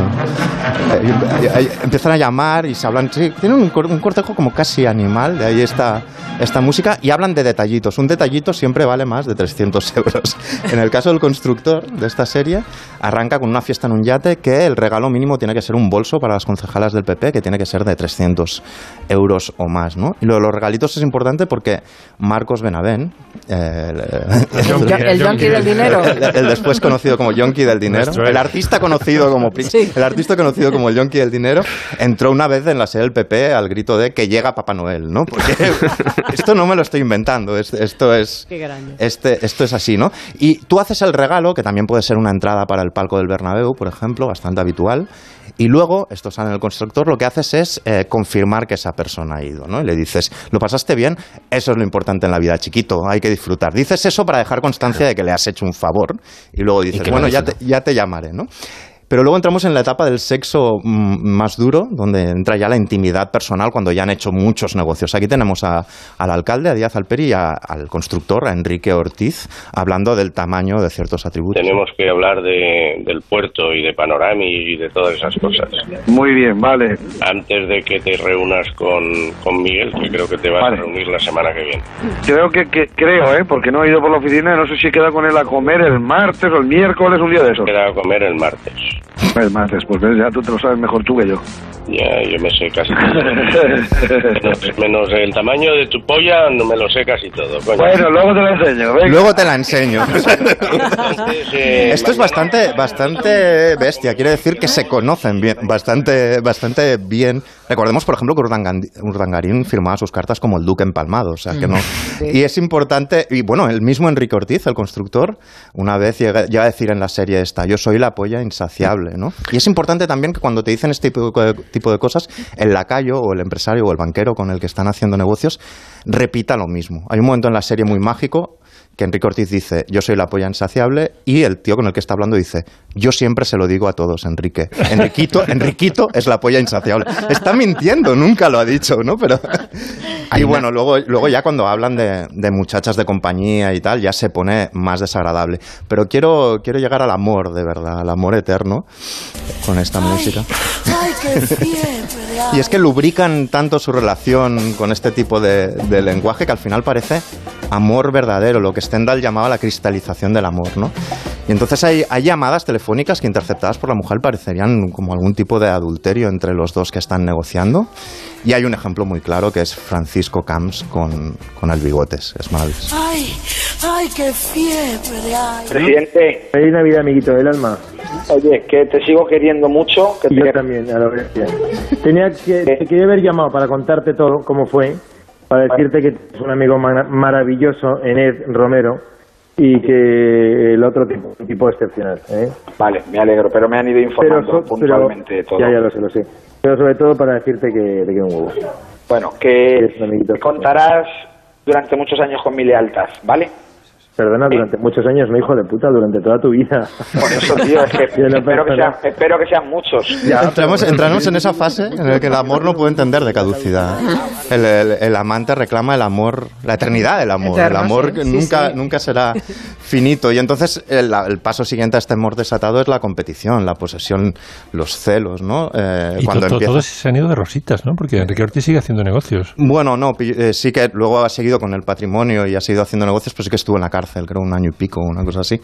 eh, eh, empiezan a llamar y se hablan, sí, tienen un, cor- un cortejo como casi animal, de ahí esta, esta música, y hablan de detallitos. Un detallito siempre vale más de 300 *laughs* euros. En el caso del constructor de esta serie, arranca con una fiesta en un yate que el regalo mínimo tiene que ser un bolso para las concejalas del PP, que tiene que ser de 300 euros o más, ¿no? Y lo de los regalitos es importante porque Marcos Benavén, eh, el, El *laughs* el yonki del dinero. el, el después conocido como Yonki del dinero, el artista conocido como Prince, el artista conocido como el Yonki del dinero, entró una vez en la sede del PP al grito de que llega Papá Noel, ¿no? Porque *laughs* esto no me lo estoy inventando, es- esto es Qué este, esto es así, ¿no? Y tú haces el regalo, que también puede ser una entrada para el palco del Bernabéu, por ejemplo, bastante habitual, y luego, esto sale en el constructor, lo que haces es eh, confirmar que esa persona ha ido, ¿no? Y le dices, ¿lo pasaste bien? Eso es lo importante en la vida, chiquito, hay que disfrutar. Dices eso para dejar constancia de que le has hecho un favor, y luego dices, lo bueno, ya te, ya te llamaré, ¿no? Pero luego entramos en la etapa del sexo mm, más duro, donde entra ya la intimidad personal cuando ya han hecho muchos negocios. Aquí tenemos a- al alcalde, a Díaz Alperi, y a- al constructor, a Enrique Ortiz, hablando del tamaño de ciertos atributos. Tenemos que hablar de, del puerto y de Panorami y de todas esas cosas. Muy bien, vale. Antes de que te reúnas con, con Miguel, que creo que te vas Vale. a reunir la semana que viene. Creo que, que- creo, ¿eh? Porque no he ido por la oficina y no sé si queda con él a comer el martes o el miércoles, un día de esos. Queda a comer el martes. Martes, pues ves, ya tú te lo sabes mejor tú que yo. Ya, yo me sé casi *laughs* todo. menos, menos el tamaño de tu polla, no me lo sé casi todo. coño. Bueno, luego te lo enseño. venga. Luego te la enseño. *laughs* Entonces, *laughs* eh, Esto es bastante, bastante bestia. Quiere decir que se conocen bien, bastante, bastante bien. Recordemos, por ejemplo, que Urdangarín firmaba sus cartas como el Duque empalmado. O sea, que no. Y es importante. Y bueno, el mismo Enrique Ortiz, el constructor, una vez llega, llega a decir en la serie esta: Yo soy la polla insaciable, Y es importante también que cuando te dicen este tipo de cosas, el lacayo o el empresario o el banquero con el que están haciendo negocios repita lo mismo. Hay un momento en la serie muy mágico que Enrique Ortiz dice, yo soy la polla insaciable, y el tío con el que está hablando dice, yo siempre se lo digo a todos, Enrique. Enriquito, *laughs* Enriquito es la polla insaciable. Está mintiendo, nunca lo ha dicho, ¿no? Pero... *laughs* Y bueno, luego, luego ya cuando hablan de, de muchachas de compañía y tal, ya se pone más desagradable. Pero quiero, quiero llegar al amor, de verdad, al amor eterno, con esta música. Ay. Y es que lubrican tanto su relación con este tipo de, de lenguaje que al final parece amor verdadero, lo que Stendhal llamaba la cristalización del amor, ¿no? Y entonces hay, hay llamadas telefónicas que interceptadas por la mujer parecerían como algún tipo de adulterio entre los dos que están negociando. Y hay un ejemplo muy claro que es Francisco Camps con, con el bigotes. Es maravilloso. Ay, ay, qué fiebre. Ay. Presidente. Feliz Navidad, amiguito del alma. Oye, que te sigo queriendo mucho. Que Y te- yo también, a la bestia. Tenía que, te quería haber llamado para contarte todo, cómo fue, para decirte que es un amigo ma- maravilloso, Ened Romero, y que el otro tipo, un tipo excepcional. ¿eh? Vale, me alegro, pero me han ido informando puntualmente de todo. Ya, ya lo sé, lo sé. Pero sobre todo para decirte que te quiero un huevo. Bueno, que me contarás durante muchos años con mi lealtad, ¿vale? Perdona, durante muchos años, no hijo de puta, durante toda tu vida. Por eso, *laughs* tío, es que espero, que sean, espero que sean muchos. Entramos, entramos en esa fase en la que el amor no puede entender de caducidad. El, el- el amante reclama el amor, la eternidad del amor. Eterno, el amor sí, nunca, sí. nunca será finito. Y entonces el, el paso siguiente a este amor desatado es la competición, la posesión, los celos, ¿no? Eh, Y cuando to- to- empieza- todos se han ido de rositas, ¿no? Porque Enrique Ortiz sigue haciendo negocios. Bueno, no, eh, sí que luego ha seguido con el patrimonio y ha seguido haciendo negocios, pero sí que estuvo en la creo un año y pico, una cosa así.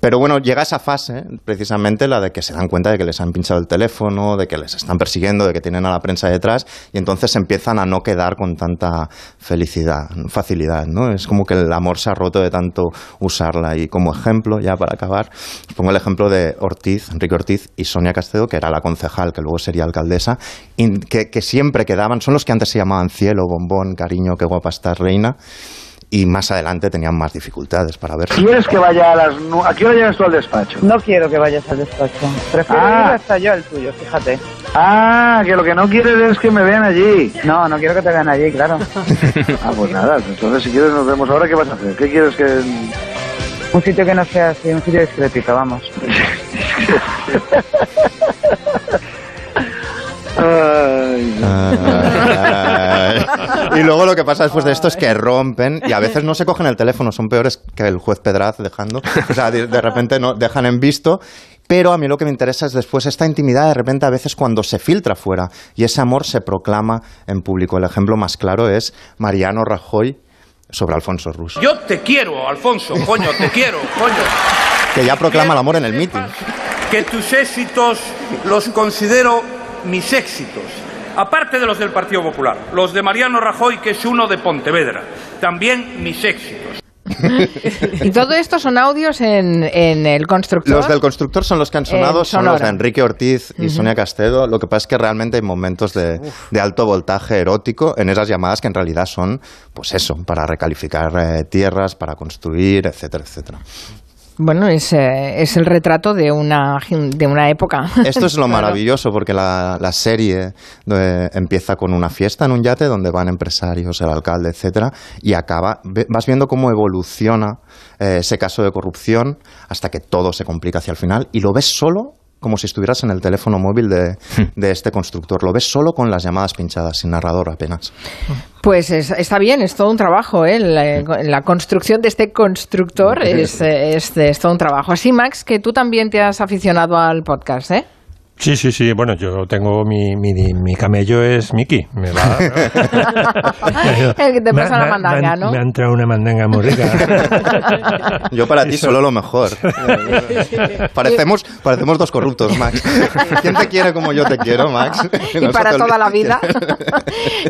Pero bueno, llega esa fase, precisamente la de que se dan cuenta de que les han pinchado el teléfono, de que les están persiguiendo, de que tienen a la prensa detrás, y entonces empiezan a no quedar con tanta felicidad, facilidad, ¿no? Es como que el amor se ha roto de tanto usarla. Y como ejemplo, ya para acabar, pongo el ejemplo de Ortiz, Enrique Ortiz y Sonia Castedo, que era la concejal, que luego sería alcaldesa, y que, que siempre quedaban, son los que antes se llamaban cielo, bombón, cariño, qué guapa estás, reina, y más adelante tenían más dificultades para ver. ¿Quieres que vaya a las... nu- ¿A qué hora llegas tú al despacho? No quiero que vayas al despacho. Prefiero Ah. ir hasta yo al tuyo, fíjate. Ah, que lo que no quieres es que me vean allí. No, no quiero que te vean allí, claro. *laughs* Ah, pues nada, entonces si quieres nos vemos ahora. ¿Qué vas a hacer? ¿Qué quieres que...? Un sitio que no sea así, un sitio discretito, vamos. *laughs* Ay. *laughs* y luego lo que pasa después de esto es que rompen y a veces no se cogen el teléfono, son peores que el juez Pedraz dejando. O sea, de, de repente no dejan en visto. Pero a mí lo que me interesa es después esta intimidad de repente a veces cuando se filtra fuera y ese amor se proclama en público. El ejemplo más claro es Mariano Rajoy sobre Alfonso Rus, Yo te quiero, Alfonso, coño, te quiero, coño. que ya proclama el amor en el mitin. Que tus éxitos los considero mis éxitos. Aparte de los del Partido Popular, los de Mariano Rajoy, que es uno de Pontevedra. También mis éxitos. *laughs* Y todo esto son audios en, en el constructor. Los del constructor son los que han sonado, son los de. Enrique Ortiz y. Sonia Castedo. Lo que pasa es que realmente hay momentos de, de alto voltaje erótico en esas llamadas que en realidad son, pues eso, para recalificar eh, tierras, para construir, etcétera, etcétera. Bueno, es, eh, es el retrato de una, de una época. *laughs* Esto es lo Claro. maravilloso porque la, la serie eh, empieza con una fiesta en un yate donde van empresarios, el alcalde, etcétera, y acaba. Vas viendo cómo evoluciona eh, ese caso de corrupción hasta que todo se complica hacia el final y lo ves solo como si estuvieras en el teléfono móvil de, de este constructor. Lo ves solo con las llamadas pinchadas, sin narrador apenas. Pues es- está bien, es todo un trabajo. ¿eh? La, la construcción de este constructor es, eh, es, es todo un trabajo. Así, Max, que tú también te has aficionado al podcast, ¿eh? Sí, sí, sí. Bueno, yo tengo mi, mi, mi camello es Mickey. Me va. *laughs* El que te Me- pasa la mandanga, me- ¿no? Me ha entrado una mandanga muy rica. *laughs* Yo para ti solo lo mejor. *laughs* parecemos, parecemos dos corruptos, Max. ¿Quién te quiere como yo te quiero, Max? y No para toda la vida.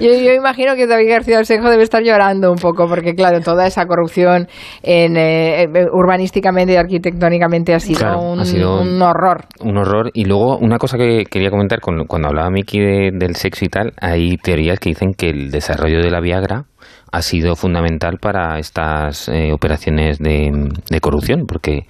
yo, yo imagino que David García del Sejo debe estar llorando un poco, porque claro, toda esa corrupción en, eh, eh, urbanísticamente y arquitectónicamente ha sido, Claro, un, ha sido un horror. Un horror. Y luego, una cosa que quería comentar, cuando hablaba Miki de- del sexo y tal, hay teorías que dicen que el desarrollo de la Viagra ha sido fundamental para estas eh, operaciones de, de corrupción, porque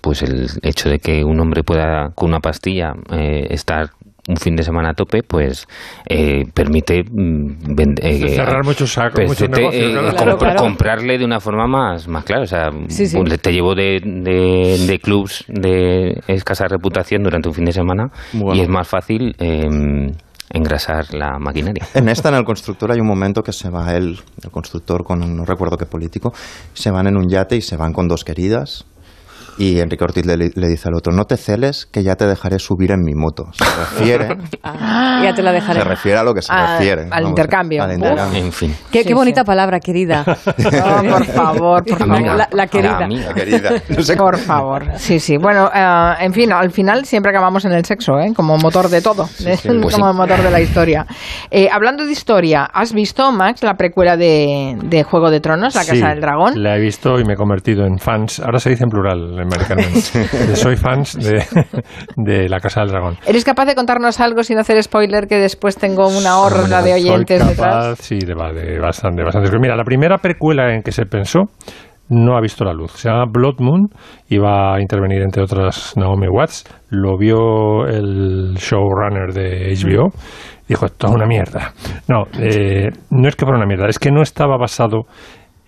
pues el hecho de que un hombre pueda con una pastilla eh, estar un fin de semana a tope, pues eh, permite mm, eh, Cerrar muchos sacos, pues, muchos te- negocios, eh, claro. comp- Claro, claro. comprarle de una forma más, más clara. O sea, Sí, sí. te llevo de, de, de clubs de escasa reputación durante un fin de semana y es más fácil eh, engrasar la maquinaria. *laughs* En esta, en el constructor, hay un momento que se va él, el constructor, con un- no recuerdo qué político, se van en un yate y se van con dos queridas. Y Enrique Ortiz le, le dice al otro, no te celes, que ya te dejaré subir en mi moto. Se *laughs* refiere, Ah, ya te la dejaré. se refiere a lo que se Ah, refiere. al vamos, intercambio. al intercambio. En fin. Qué, Sí, qué bonita palabra, querida. *laughs* Oh, por favor, por favor. La, la querida. La. Querida. *laughs* No sé Por favor, sí, sí. Bueno, eh, en fin, al final siempre acabamos en el sexo, ¿eh? como motor de todo, sí. Pues como sí. motor de la historia. Eh, hablando de historia, ¿has visto, Max, la precuela de, de Juego de Tronos, La Sí, Casa del Dragón? La he visto y me he convertido en fans. Ahora se dice en plural, *laughs* Soy fans de, de La Casa del Dragón. ¿Eres capaz de contarnos algo sin hacer spoiler que después tengo una horda de Soy oyentes capaz, detrás? Sí, de, de bastante, bastante. Mira, la primera precuela en que se pensó no ha visto la luz. Se llama Blood Moon va a intervenir, entre otras, Naomi Watts. Lo vio el showrunner de HBO. Dijo, esto es una mierda. No, eh, no es que fuera una mierda, es que no estaba basado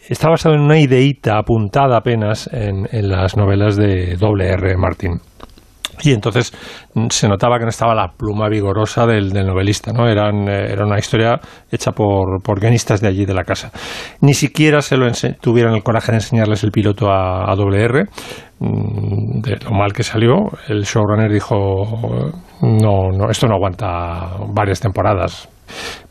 está basado en una ideíta apuntada apenas en, las novelas de W.R. Martin. Y entonces mm, se notaba que no estaba la pluma vigorosa del, novelista, ¿no? Eran, eh, era una historia hecha por, por guionistas de allí, de la casa. Ni siquiera se lo tuvieron el coraje de enseñarles el piloto a, a WR. Mm, De lo mal que salió, el showrunner dijo, no, no, esto no aguanta varias temporadas.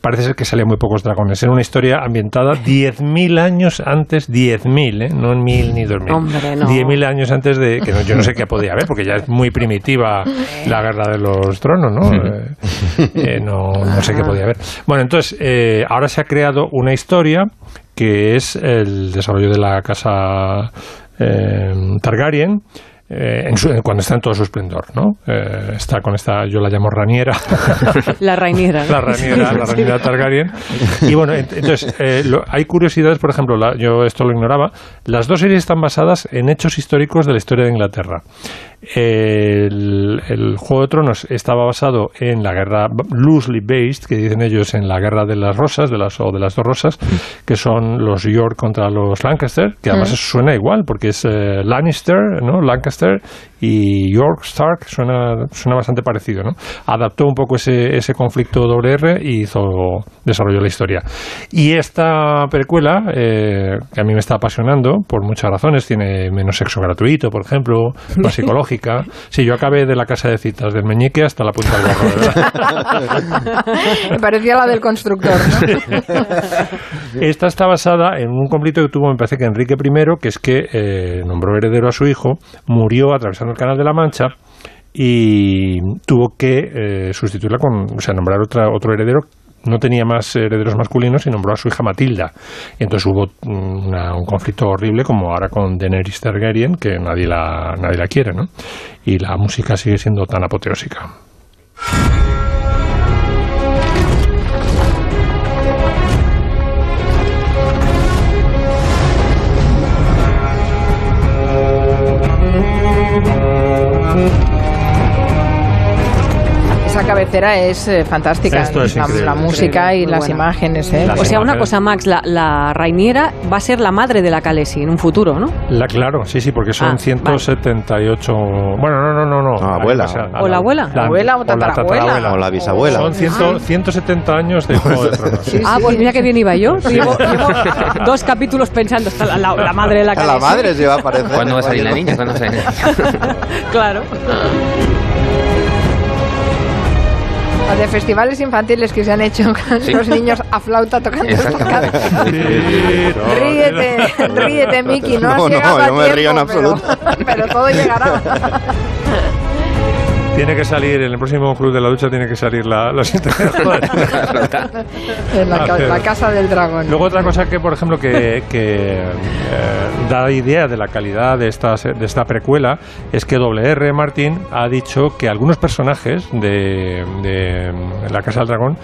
Parece ser que salían muy pocos dragones. Era una historia ambientada 10.000 años antes, 10.000, ¿eh? no en 1.000 ni 2.000. Hombre, no. 10.000 años antes de. que no- yo no sé qué podía haber, porque ya es muy primitiva la guerra de los tronos, ¿no? Eh, eh, no, no sé qué podía haber. Bueno, entonces, eh, ahora se ha creado una historia que es el desarrollo de la casa eh, Targaryen. Eh, en su- cuando está en todo su esplendor, ¿no? Eh, está con esta, yo la llamo Raniera, *laughs* La rainiera. ¿no? la raniera, la raniera Targaryen. Y bueno, ent- entonces, eh, lo- hay curiosidades, por ejemplo, la- yo esto lo ignoraba, las dos series están basadas en hechos históricos de la historia de Inglaterra. El, el Juego de Tronos estaba basado en la guerra loosely based, que dicen ellos en la guerra de las rosas, de las o de las dos rosas, que son los York contra los Lancaster, que además Mm. suena igual porque es eh, Lannister, ¿no? Lancaster y York Stark suena suena bastante parecido, ¿no? Adaptó un poco ese ese conflicto WR y hizo desarrolló la historia. Y esta precuela eh, que a mí me está apasionando por muchas razones, tiene menos sexo gratuito, por ejemplo, más *laughs* psicológica. Sí, yo acabé de la casa de citas del meñique hasta la punta del gorro, verdad. *laughs* Me parecía la del constructor, ¿no? Esta está basada en un conflicto que tuvo, me parece que Enrique I, que es que eh, nombró heredero a su hijo, murió atravesando el Canal de la Mancha y tuvo que eh, sustituirla con, o sea, nombrar otra, otro heredero. No tenía más herederos masculinos y nombró a su hija Matilda. Entonces hubo mm, un conflicto horrible, como ahora con Daenerys Targaryen, que nadie la, nadie la quiere, ¿no? Y la música sigue siendo tan apoteósica. Esa esa cabecera es eh, fantástica. Esto es la, la música y Muy las buena. imágenes. ¿eh? Las O sea, una imágenes. cosa, Max, la, la Rainiera va a ser la madre de la Calesi en un futuro, ¿no? La, claro, sí, sí, porque son Ah, 178. Bueno, no, no, no. no. No, abuela. O sea, ¿O la abuela? Abuela o tatarabuela. O la bisabuela. Son 100 170 años de Juego de Tronos. ah, pues mira que bien iba yo. Llevo, llevo dos capítulos pensando, está la, la- la madre de la *laughs* A Calesi. la madre se va a aparecer. ¿Cuándo va a salir la niña? ¿Cuándo va a salir? *laughs* Claro. De festivales infantiles que se han hecho *laughs* con Sí. los niños a flauta tocando Exactamente. Ríete, ríete, Miki, no has No, no, llegado a yo me río en pero- absoluto. *laughs* Pero, todo llegará. *laughs* Tiene que salir, en el próximo Club de la Ducha tiene que salir la, integrantes. *laughs* En la, ca- la casa del dragón. Luego otra cosa que, por ejemplo, que, que, eh, da idea de la calidad de esta, de esta precuela es que W.R. Martin ha dicho que algunos personajes de, de La Casa del Dragón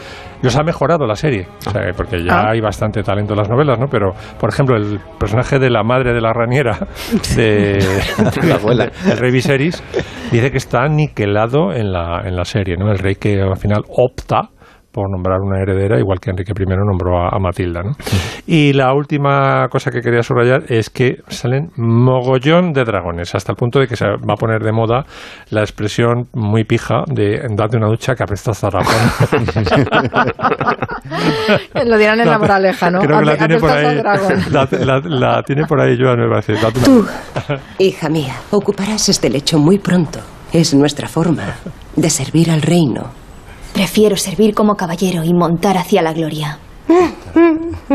los ha mejorado la serie. O sea, porque ya Ah. hay bastante talento en las novelas, ¿no? Pero, por ejemplo, el personaje de la madre de la raniera, *laughs* de, La abuela. el rey Viserys, dice que está aniquilado en la, en la serie, ¿no? El rey que al final opta por nombrar una heredera, igual que Enrique I nombró a, a Matilda. ¿no? Y la última cosa que quería subrayar es que salen mogollón de dragones, hasta el punto de que se va a poner de moda la expresión muy pija de date una ducha que apestas a dragón. *laughs* Lo dirán en la moraleja, ¿no? Creo que la tiene por ahí. *laughs* La, la- la tiene por ahí Joan, me parece. Date una- Tú, hija mía, ocuparás este lecho muy pronto. Es nuestra forma de servir al reino. Prefiero servir como caballero y montar hacia la gloria. *laughs*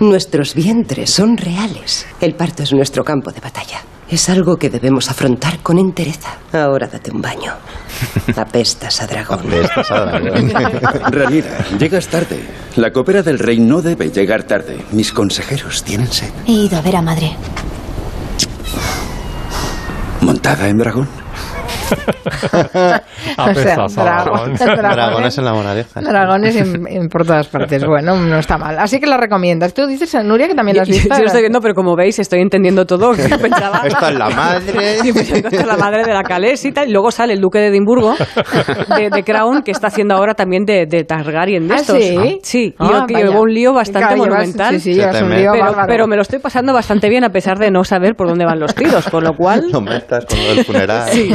Nuestros vientres son reales. El parto es nuestro campo de batalla. Es algo que debemos afrontar con entereza. Ahora date un baño. *laughs* Apestas a dragón. Apestas a dragón. *laughs* Ranira, llegas tarde. La copera del rey no debe llegar tarde. Mis consejeros tienen sed. He ido a ver a madre. ¿Montada en dragón? *laughs* Apestas a dragón- *laughs* dragones. En la moraleja. Dragones en, *laughs* en- por todas partes. Bueno, no está mal. Así que la recomiendas. Tú dices, Nuria, que también la has Yo, visto. yo lo estoy viendo, pero como veis, estoy entendiendo todo. Yo pensaba... Esta es la madre. Yo pensaba esta es la madre de la Calés y tal. Y luego sale el duque de Edimburgo, de, de Crown, que está haciendo ahora también de, de Targaryen de ¿Ah, estos. sí? Sí, Ah, y yo- llevo un lío bastante Claro, llevas- monumental. sí, sí, llevas un lío pero, pero me lo estoy pasando bastante bien a pesar de no saber por dónde van los tiros, con lo cual... No metas con del funeral. Sí,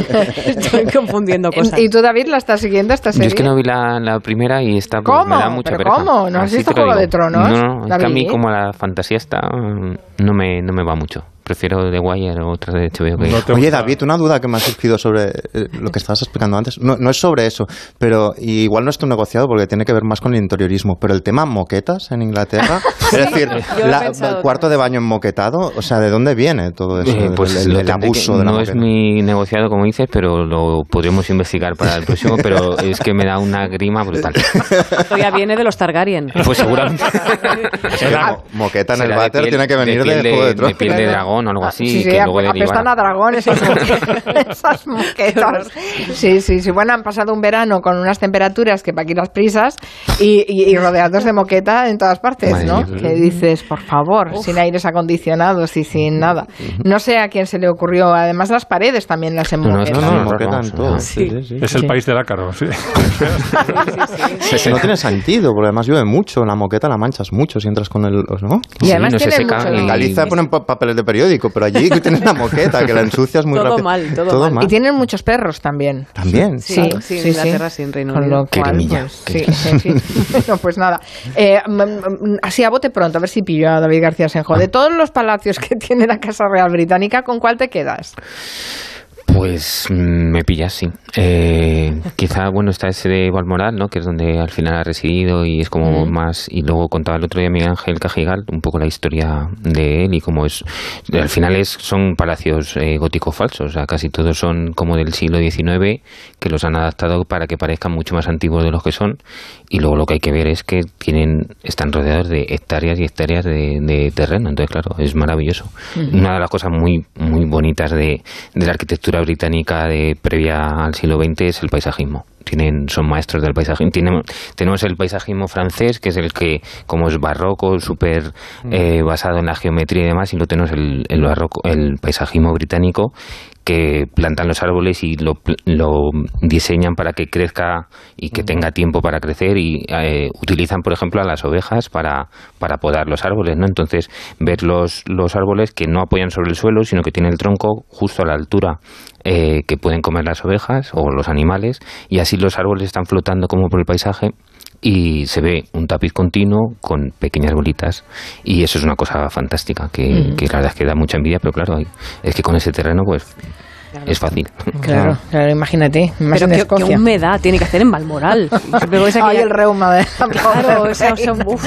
*laughs* estoy confundiendo cosas. ¿Y tú, David, la estás siguiendo esta Yo serie? es que no vi la, la primera y está pues, ¿Cómo? me da mucha ¿Pero cómo? ¿No has Así visto Juego digo. de Tronos, No, no, es que a mí como la fantasía está mm, no me, no me va mucho. Prefiero The Wire o otras de HBO que... Oye, David, una duda que me ha surgido sobre eh, lo que estabas explicando antes. No, no es sobre eso, pero igual no es tu negociado porque tiene que ver más con el interiorismo. Pero el tema moquetas en Inglaterra, *laughs* es decir, la- el cuarto de baño enmoquetado, o sea, ¿de dónde viene todo eso? Eh, El- pues el, abuso de la no es mi negociado como dices, pero lo podremos investigar para el próximo, *laughs* pero es que me da una grima brutal. Esto ya viene de los Targaryen. Pues seguramente. Mo- moqueta en el Será de váter piel- tiene que venir de, Juego de Tronos. piel de dragón o algo así, Sí, sí, que luego ap- apestan a dragón esas, *laughs* moque- esas moquetas. Sí, sí, sí. Bueno, han pasado un verano con unas temperaturas que para aquí las prisas y, y- y rodeados de moqueta en todas partes, Madre ¿no? mía. Que dices, por favor, sin aires acondicionados y sin nada. No sé a quién se le ocurrió. Además, las paredes también las No, no, no, no, todo. no. Sí, sí. Es el país del ácaro, sí. No tiene sentido, porque además llueve mucho. La moqueta la manchas mucho si entras con el. ¿no? Y además no se seca mucho- En Galicia ponen pa- papeles de periódico, pero allí tienes la *laughs* moqueta, que la ensucias muy Todo rápido. mal, todo mal. Y tienen muchos perros también. También. Sí, Sí, sí, sí, Inglaterra sí. sin Reino Con lo cual, pues, sí, fin. *laughs* Bueno, pues nada. Eh, mm, mm, así a bote pronto, a ver si pillo a David García Senjo. De todos los palacios que *laughs* tiene la Casa Real Británica, ¿con cuál te quedas? Pues mm, me pillas, sí. Eh, quizá, bueno, está ese de Balmoral, ¿no? Que es donde al final ha residido y es como más... Y luego contaba el otro día Miguel Ángel Cajigal un poco la historia de él y cómo es... Al final es, son palacios eh, góticos falsos, o sea, casi todos son como del siglo XIX, que los han adaptado para que parezcan mucho más antiguos de los que son. Y luego lo que hay que ver es que tienen están rodeados de hectáreas y hectáreas de, de terreno. Entonces, claro, es maravilloso. Una de las cosas muy, muy bonitas de, de la arquitectura británica de previa al siglo XX es el paisajismo. Tienen, son maestros del paisajismo. Tienen- tenemos el paisajismo francés, que es el que, como es barroco, súper eh, basado en la geometría y demás, y luego tenemos el, el barroco, el paisajismo británico, que plantan los árboles y lo, lo diseñan para que crezca y que tenga tiempo para crecer y eh, utilizan, por ejemplo, a las ovejas para, para podar los árboles, ¿no? Entonces, ver los, los árboles que no apoyan sobre el suelo, sino que tienen el tronco justo a la altura eh, que pueden comer las ovejas o los animales y así los árboles están flotando como por el paisaje y se ve un tapiz continuo con pequeñas bolitas y eso es una cosa fantástica que, Mm. que la verdad es que da mucha envidia pero claro es que con ese terreno pues es fácil Claro, *laughs* claro, imagínate. Más Pero en qué, humedad tiene que hacer en Balmoral. *laughs* Ay, el reuma de *laughs* Claro, esa- esa- uf.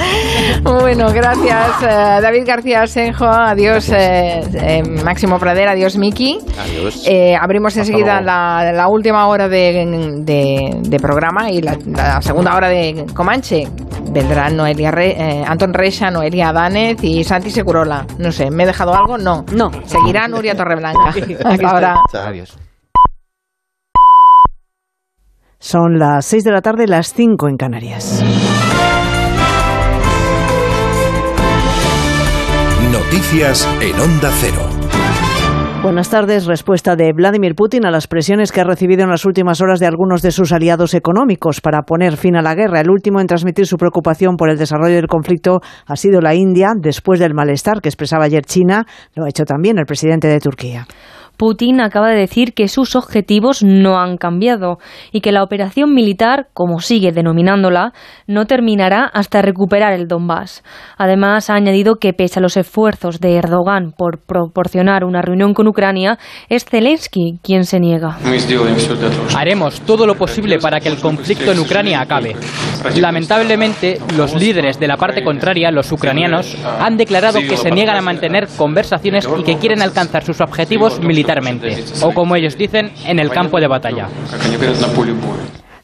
Bueno, gracias eh, David García Senjo, adiós eh, eh, Máximo Pradera, adiós Miki. Adiós. Eh, abrimos enseguida la, la última hora de, de- de programa y la, la segunda hora de Comanche. Vendrán Noelia Re- eh, Anton Reixa, Noelia Danez y Santi Segurola. No sé, ¿me he dejado algo? No. No. Seguirá Nuria Torreblanca. Hasta adiós Son las 6 de la tarde, las 5 en Canarias. Noticias en Onda Cero. Buenas tardes. Respuesta de Vladimir Putin a las presiones que ha recibido en las últimas horas de algunos de sus aliados económicos para poner fin a la guerra. El último en transmitir su preocupación por el desarrollo del conflicto ha sido la India, después del malestar que expresaba ayer China. Lo ha hecho también el presidente de Turquía. Putin acaba de decir que sus objetivos no han cambiado y que la operación militar, como sigue denominándola, no terminará hasta recuperar el Donbass. Además, ha añadido que pese a los esfuerzos de Erdogan por proporcionar una reunión con Ucrania, es Zelensky quien se niega. Haremos todo lo posible para que el conflicto en Ucrania acabe. Lamentablemente, los líderes de la parte contraria, los ucranianos, han declarado que se niegan a mantener conversaciones y que quieren alcanzar sus objetivos militarmente, o como ellos dicen, en el campo de batalla.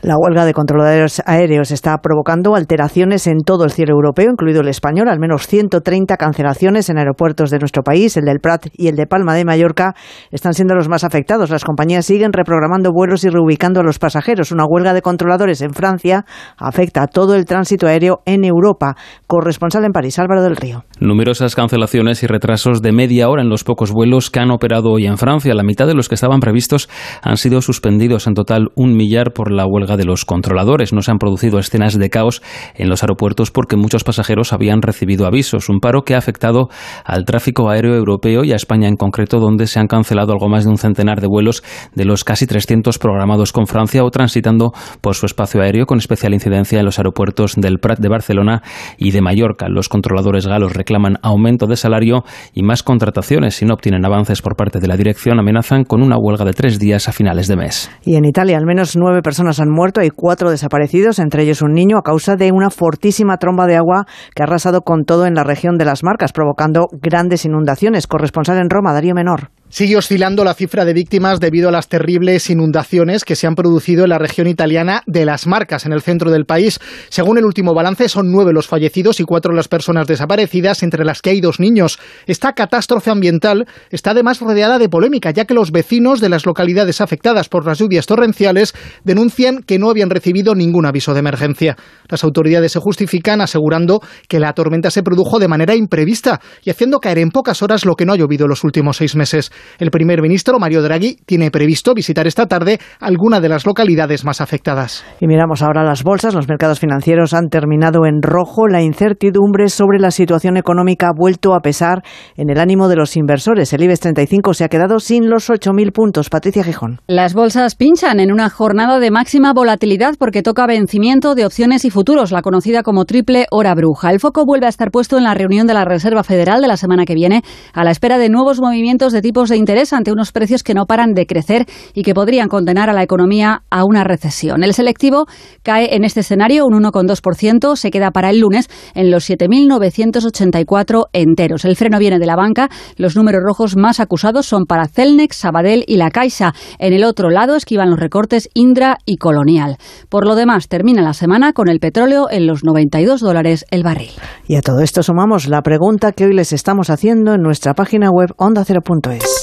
La huelga de controladores aéreos está provocando alteraciones en todo el cielo europeo, incluido el español. Al menos 130 cancelaciones en aeropuertos de nuestro país. El del Prat y el de Palma de Mallorca están siendo los más afectados. Las compañías siguen reprogramando vuelos y reubicando a los pasajeros. Una huelga de controladores en Francia afecta a todo el tránsito aéreo en Europa. Corresponsal en París, Álvaro del Río. Numerosas cancelaciones y retrasos de media hora en los pocos vuelos que han operado hoy en Francia. La mitad de los que estaban previstos han sido suspendidos. En total, un millar por la huelga de los controladores. No se han producido escenas de caos en los aeropuertos porque muchos pasajeros habían recibido avisos. Un paro que ha afectado al tráfico aéreo europeo y a España en concreto, donde se han cancelado algo más de un centenar de vuelos de los casi 300 programados con Francia o transitando por su espacio aéreo con especial incidencia en los aeropuertos del Prat de Barcelona y de Mallorca. Los controladores galos reclaman aumento de salario y más contrataciones. Si no obtienen avances por parte de la dirección, amenazan con una huelga de tres días a finales de mes. Y en Italia al menos nueve personas han muerto y cuatro desaparecidos, entre ellos un niño, a causa de una fortísima tromba de agua que ha arrasado con todo en la región de las Marcas, provocando grandes inundaciones. Corresponsal en Roma, Darío Menor. Sigue oscilando la cifra de víctimas debido a las terribles inundaciones que se han producido en la región italiana de las Marcas, en el centro del país. Según el último balance, son nueve los fallecidos y cuatro las personas desaparecidas, entre las que hay dos niños. Esta catástrofe ambiental está además rodeada de polémica, ya que los vecinos de las localidades afectadas por las lluvias torrenciales denuncian que no habían recibido ningún aviso de emergencia. Las autoridades se justifican asegurando que la tormenta se produjo de manera imprevista y haciendo caer en pocas horas lo que no ha llovido los últimos seis meses. El primer ministro, Mario Draghi, tiene previsto visitar esta tarde alguna de las localidades más afectadas. Y miramos ahora las bolsas. Los mercados financieros han terminado en rojo. La incertidumbre sobre la situación económica ha vuelto a pesar en el ánimo de los inversores. El IBEX 35 se ha quedado sin los 8.000 puntos. Patricia Gijón. Las bolsas pinchan en una jornada de máxima volatilidad porque toca vencimiento de opciones y futuros, la conocida como triple hora bruja. El foco vuelve a estar puesto en la reunión de la Reserva Federal de la semana que viene, a la espera de nuevos movimientos de tipos de interés ante unos precios que no paran de crecer y que podrían condenar a la economía a una recesión. El selectivo cae en este escenario un 1,2%, se queda para el lunes en los 7.984 enteros. El freno viene de la banca. Los números rojos más acusados son para Celnex, Sabadell y La Caixa. En el otro lado esquivan los recortes Indra y Colonial. Por lo demás, termina la semana con el petróleo en los 92 dólares el barril. Y a todo esto sumamos la pregunta que hoy les estamos haciendo en nuestra página web ondacero.es.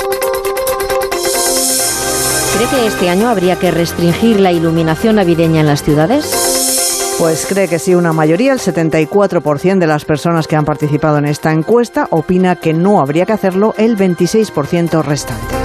¿Cree que este año habría que restringir la iluminación navideña en las ciudades? Pues cree que sí, una mayoría, el 74% de las personas que han participado en esta encuesta opina que no habría que hacerlo, el 26% restante.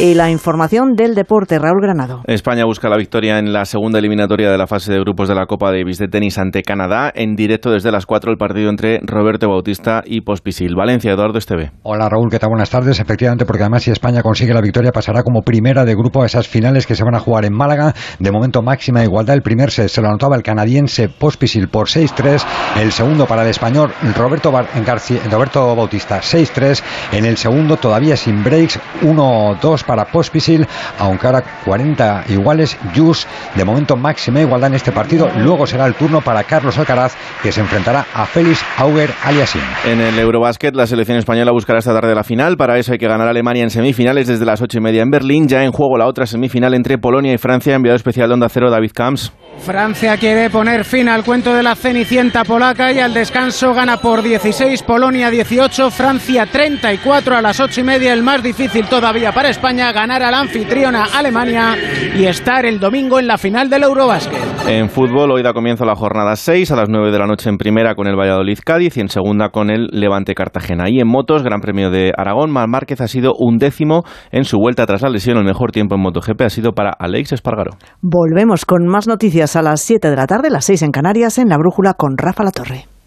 Y la información del deporte, Raúl Granado. España busca la victoria en la segunda eliminatoria de la fase de grupos de la Copa Davis de tenis ante Canadá. En directo desde las 4 el partido entre Roberto Bautista y Pospisil. Valencia, Eduardo Esteve. Hola Raúl, ¿qué tal? Buenas tardes. Efectivamente, porque además si España consigue la victoria pasará como primera de grupo a esas finales que se van a jugar en Málaga. De momento máxima igualdad. El primer set se lo anotaba el canadiense Pospisil por 6-3. El segundo para el español Roberto, García, Roberto Bautista 6-3. En el segundo todavía sin breaks 1-2 para Pospisil, aunque ahora 40 iguales. Jus, de momento máxima igualdad en este partido. Luego será el turno para Carlos Alcaraz, que se enfrentará a Félix Auger Aliasim. En el Eurobásquet, la selección española buscará esta tarde la final. Para eso hay que ganar a Alemania en semifinales desde las ocho y media en Berlín. Ya en juego la otra semifinal entre Polonia y Francia. Enviado especial de Onda Cero, David Camps. Francia quiere poner fin al cuento de la cenicienta polaca y al descanso gana por 16, Polonia 18, Francia 34 a las 8 y media. El más difícil todavía para España, ganar a la anfitriona Alemania y estar el domingo en la final del Eurobásquet. En fútbol, hoy da comienzo la jornada 6 a las 9 de la noche en primera con el Valladolid Cádiz y en segunda con el Levante Cartagena. Y en motos, Gran Premio de Aragón, Mar Márquez ha sido un décimo en su vuelta tras la lesión. El mejor tiempo en MotoGP ha sido para Alex Espargaro. Volvemos con más noticias a las 7 de la tarde, las 6 en Canarias, en La Brújula con Rafa La Torre.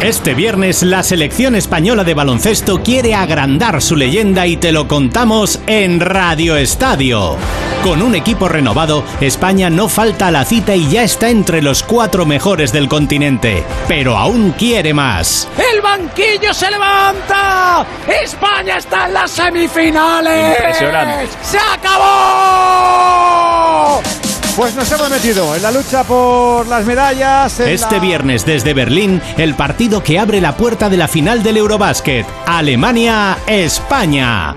Este viernes la selección española de baloncesto quiere agrandar su leyenda y te lo contamos en Radio Estadio. Con un equipo renovado, España no falta a la cita y ya está entre los cuatro mejores del continente. Pero aún quiere más. ¡El banquillo se levanta! ¡España está en las semifinales! Impresionante. ¡Se acabó! Pues nos hemos metido en la lucha por las medallas. Este viernes desde Berlín, el partido que abre la puerta de la final del Eurobásquet. Alemania-España.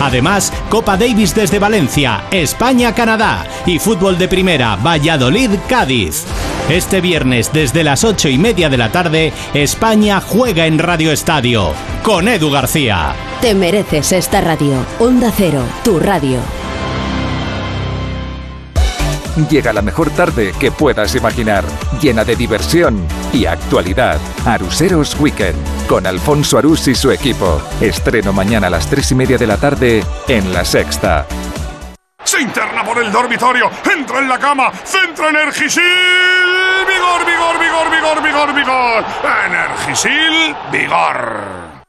Además, Copa Davis desde Valencia, España-Canadá y fútbol de primera, Valladolid-Cádiz. Este viernes desde las ocho y media de la tarde, España juega en Radio Estadio con Edu García. Te mereces esta radio. Onda Cero, tu radio. Llega la mejor tarde que puedas imaginar, llena de diversión y actualidad. Aruseros Weekend, con Alfonso Arús y su equipo. Estreno mañana a las 3 y media de la tarde en La Sexta. Se interna por el dormitorio, entra en la cama, centra Energisil. Vigor, vigor, vigor, vigor, vigor, vigor. Energisil, vigor.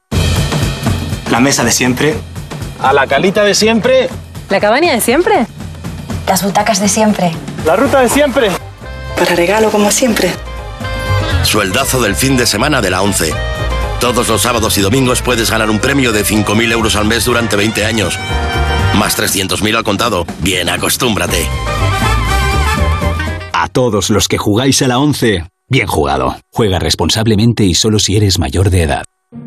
La mesa de siempre. A la calita de siempre. La cabaña de siempre. Las butacas de siempre. La ruta de siempre. Para regalo como siempre. Sueldazo del fin de semana de la 11. Todos los sábados y domingos puedes ganar un premio de 5.000 euros al mes durante 20 años. Más 300.000 al contado. Bien, acostúmbrate. A todos los que jugáis a la 11, bien jugado. Juega responsablemente y solo si eres mayor de edad.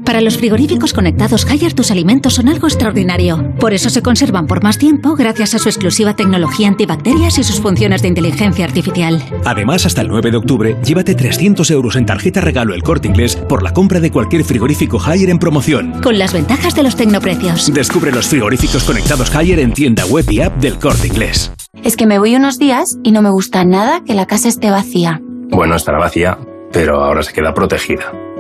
Para los frigoríficos conectados Haier tus alimentos son algo extraordinario. Por eso se conservan por más tiempo gracias a su exclusiva tecnología antibacterias y sus funciones de inteligencia artificial. Además, hasta el 9 de octubre, llévate 300 euros en tarjeta regalo El Corte Inglés por la compra de cualquier frigorífico Haier en promoción. Con las ventajas de los tecnoprecios. Descubre los frigoríficos conectados Haier en tienda web y app del Corte Inglés. Es que me voy unos días y no me gusta nada que la casa esté vacía. Bueno, estará vacía, pero ahora se queda protegida.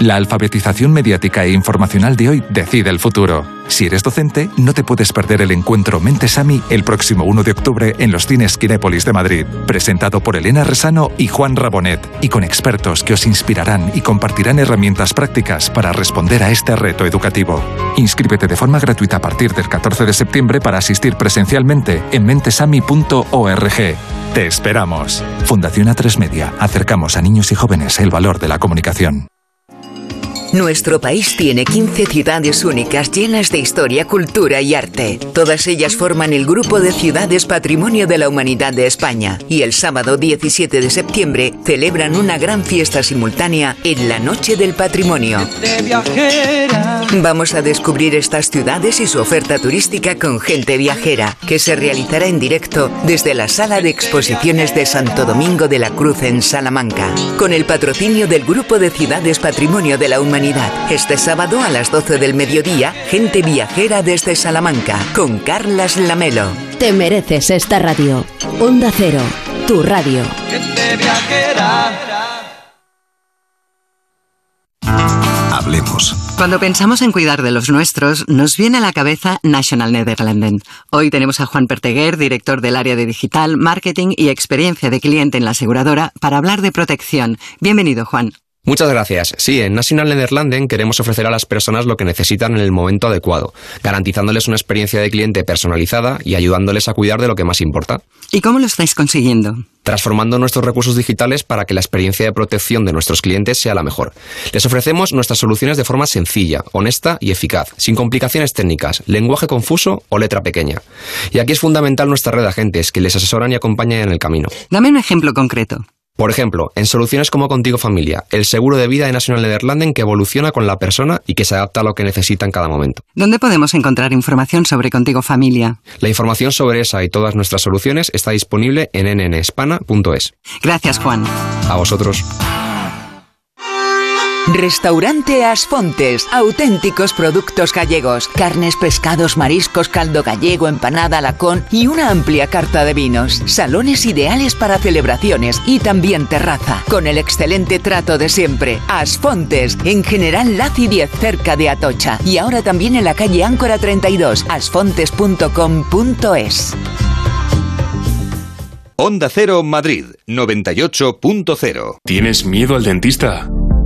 La alfabetización mediática e informacional de hoy decide el futuro. Si eres docente, no te puedes perder el encuentro Mentesami el próximo 1 de octubre en los cines Kinépolis de Madrid, presentado por Elena Resano y Juan Rabonet, y con expertos que os inspirarán y compartirán herramientas prácticas para responder a este reto educativo. Inscríbete de forma gratuita a partir del 14 de septiembre para asistir presencialmente en mentesami.org. Te esperamos. Fundación A3 Media. Acercamos a niños y jóvenes el valor de la comunicación. Nuestro país tiene 15 ciudades únicas llenas de historia, cultura y arte. Todas ellas forman el Grupo de Ciudades Patrimonio de la Humanidad de España y el sábado 17 de septiembre celebran una gran fiesta simultánea en la Noche del Patrimonio. Vamos a descubrir estas ciudades y su oferta turística con gente viajera, que se realizará en directo desde la Sala de Exposiciones de Santo Domingo de la Cruz en Salamanca, con el patrocinio del Grupo de Ciudades Patrimonio de la Humanidad. Este sábado a las 12 del mediodía, gente viajera desde Salamanca, con Carlas Lamelo. Te mereces esta radio. Onda Cero, tu radio. Hablemos. Cuando pensamos en cuidar de los nuestros, nos viene a la cabeza National Nederlanden. Hoy tenemos a Juan Perteguer, director del área de digital, marketing y experiencia de cliente en la aseguradora, para hablar de protección. Bienvenido, Juan. Muchas gracias. Sí, en National Nederlanden queremos ofrecer a las personas lo que necesitan en el momento adecuado, garantizándoles una experiencia de cliente personalizada y ayudándoles a cuidar de lo que más importa. ¿Y cómo lo estáis consiguiendo? Transformando nuestros recursos digitales para que la experiencia de protección de nuestros clientes sea la mejor. Les ofrecemos nuestras soluciones de forma sencilla, honesta y eficaz, sin complicaciones técnicas, lenguaje confuso o letra pequeña. Y aquí es fundamental nuestra red de agentes que les asesoran y acompañan en el camino. Dame un ejemplo concreto. Por ejemplo, en soluciones como Contigo Familia, el seguro de vida de National Nederlanden que evoluciona con la persona y que se adapta a lo que necesita en cada momento. ¿Dónde podemos encontrar información sobre Contigo Familia? La información sobre esa y todas nuestras soluciones está disponible en nnspana.es. Gracias, Juan. A vosotros. Restaurante Asfontes. Auténticos productos gallegos. Carnes, pescados, mariscos, caldo gallego, empanada, lacón y una amplia carta de vinos. Salones ideales para celebraciones y también terraza. Con el excelente trato de siempre. Asfontes. En General Laci 10, cerca de Atocha. Y ahora también en la calle Áncora 32. asfontes.com.es. Onda Cero Madrid 98.0. ¿Tienes miedo al dentista?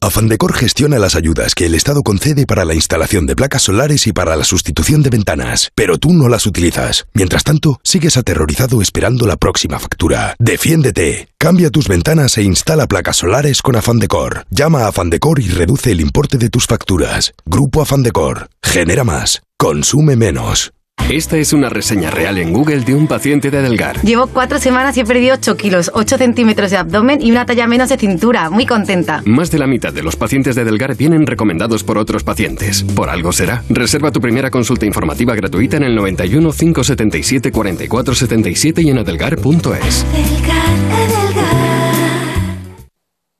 Afandecor gestiona las ayudas que el Estado concede para la instalación de placas solares y para la sustitución de ventanas, pero tú no las utilizas. Mientras tanto, sigues aterrorizado esperando la próxima factura. Defiéndete. Cambia tus ventanas e instala placas solares con Afandecor. Llama a Afandecor y reduce el importe de tus facturas. Grupo Afandecor. Genera más. Consume menos. Esta es una reseña real en Google de un paciente de Adelgar. Llevo cuatro semanas y he perdido 8 kilos, 8 centímetros de abdomen y una talla menos de cintura. Muy contenta. Más de la mitad de los pacientes de Adelgar vienen recomendados por otros pacientes. Por algo será. Reserva tu primera consulta informativa gratuita en el 91 577 44 77 y en adelgar.es.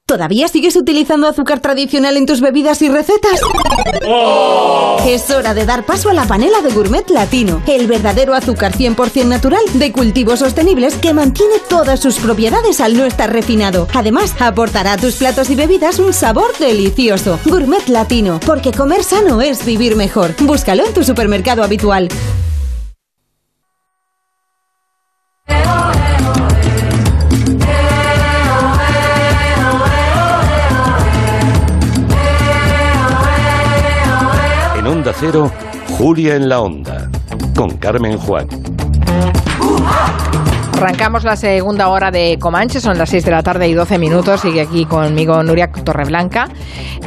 ¿Todavía sigues utilizando azúcar tradicional en tus bebidas y recetas? Es hora de dar paso a la panela de gourmet latino, el verdadero azúcar 100% natural de cultivos sostenibles que mantiene todas sus propiedades al no estar refinado. Además, aportará a tus platos y bebidas un sabor delicioso. Gourmet latino, porque comer sano es vivir mejor. Búscalo en tu supermercado habitual. Cero, Julia en la Onda. Con Carmen Juan. Arrancamos la segunda hora de Comanche, son las 6 de la tarde y 12 minutos. Sigue aquí conmigo Nuria Torreblanca.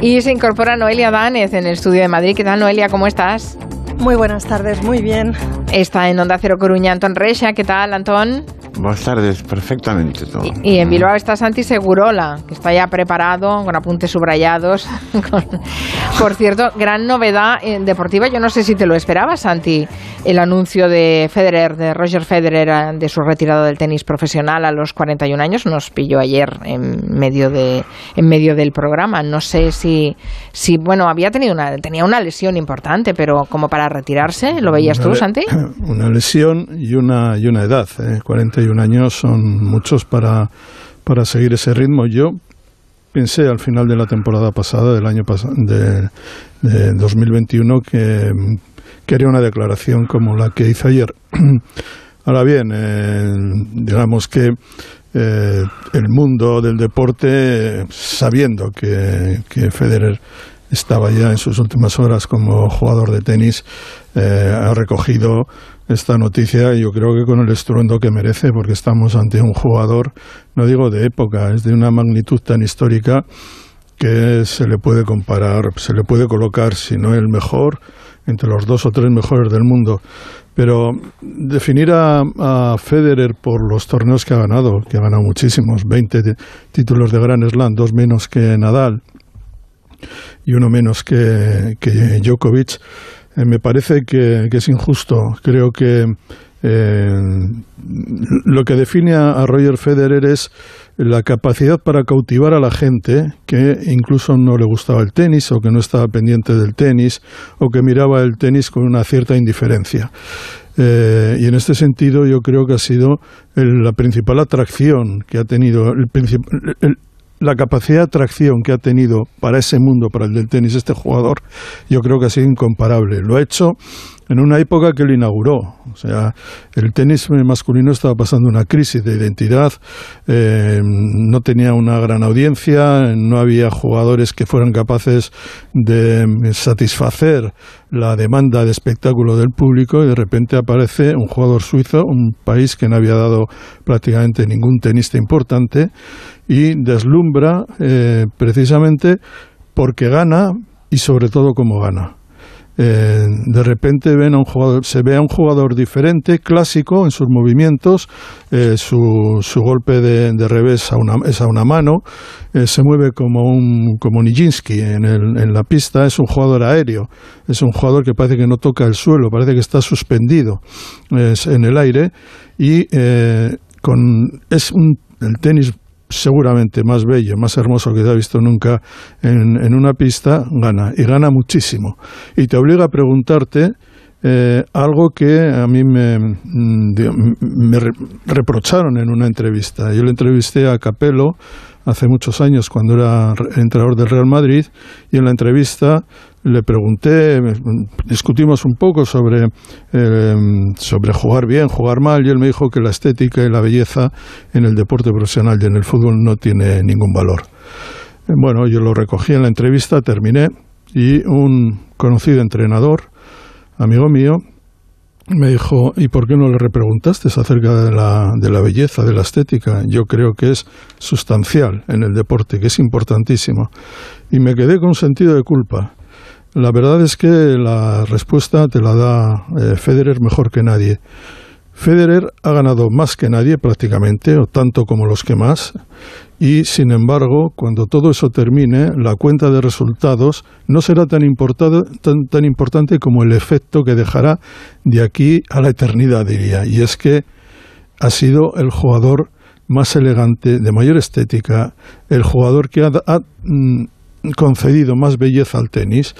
Y se incorpora Noelia Dánez en el estudio de Madrid. ¿Qué tal, Noelia? ¿Cómo estás? Muy buenas tardes, muy bien. Está en Onda Cero Coruña Antón Reixa. ¿Qué tal, Antón? Buenas tardes, perfectamente todo. Y en Bilbao está Santi Segurola, que está ya preparado, con apuntes subrayados. *laughs* Por cierto, gran novedad eh, deportiva. Yo no sé si te lo esperabas, Santi, el anuncio de Federer, de Roger Federer, de su retirada del tenis profesional a los 41 años. Nos pilló ayer en medio, de, en medio del programa. No sé si, si bueno, había tenido una, tenía una lesión importante, pero como para retirarse, ¿lo veías tú, Santi? *clears throat* Una lesión y una, y una edad. ¿eh? 41 años son muchos para, para seguir ese ritmo. Yo pensé al final de la temporada pasada, del año pasado, de, 2021, que, que haría una declaración como la que hice ayer. *clears throat* Ahora bien, eh, digamos que eh, el mundo del deporte, sabiendo que, que Federer estaba ya en sus últimas horas como jugador de tenis, eh, ha recogido esta noticia y yo creo que con el estruendo que merece, porque estamos ante un jugador, no digo de época, es de una magnitud tan histórica que se le puede comparar, se le puede colocar, si no el mejor, entre los dos o tres mejores del mundo. Pero definir a, a, Federer por los torneos que ha ganado, que ha ganado muchísimos, 20 títulos de Grand Slam, dos menos que Nadal y uno menos que, que Djokovic, eh, me parece que, es injusto. Creo que eh, lo que define a, Roger Federer es la capacidad para cautivar a la gente que incluso no le gustaba el tenis o que no estaba pendiente del tenis o que miraba el tenis con una cierta indiferencia. Eh, y en este sentido yo creo que ha sido la principal atracción que ha tenido, el, el, la capacidad de atracción que ha tenido para ese mundo, para el del tenis, este jugador, yo creo que ha sido incomparable. Lo ha hecho en una época que lo inauguró. O sea, el tenis masculino estaba pasando una crisis de identidad, eh, no tenía una gran audiencia, no había jugadores que fueran capaces de satisfacer la demanda de espectáculo del público y de repente aparece un jugador suizo, un país que no había dado prácticamente ningún tenista importante y deslumbra eh, precisamente porque gana y sobre todo cómo gana. Eh, de repente ven a un jugador, se ve a un jugador diferente, clásico en sus movimientos, eh, su, su, golpe de, revés a una, es a una mano, se mueve como un como Nijinsky en, el, en la pista, es un jugador aéreo, es un jugador que parece que no toca el suelo, parece que está suspendido en el aire y con, es un, el tenis seguramente más bello, más hermoso que te ha visto nunca en, una pista, gana. Y gana muchísimo. Y te obliga a preguntarte eh, algo que a mí me, mm, reprocharon en una entrevista. Yo le entrevisté a Capello hace muchos años cuando era entrenador del Real Madrid y en la entrevista le pregunté, discutimos un poco sobre, eh, sobre jugar bien, jugar mal, y él me dijo que la estética y la belleza en el deporte profesional y en el fútbol no tiene ningún valor. Eh, bueno, yo lo recogí en la entrevista, terminé, y un conocido entrenador, amigo mío, me dijo, ¿y por qué no le repreguntaste acerca de la, de la belleza, de la estética? Yo creo que es sustancial en el deporte, que es importantísimo. Y me quedé con sentido de culpa la verdad es que la respuesta te la da eh, Federer mejor que nadie. Federer ha ganado más que nadie prácticamente, o tanto como los que más, y sin embargo, cuando todo eso termine, la cuenta de resultados no será tan, tan, tan importante como el efecto que dejará de aquí a la eternidad, diría. Y es que ha sido el jugador más elegante, de mayor estética, el jugador que ha, mm, concedido más belleza al tenis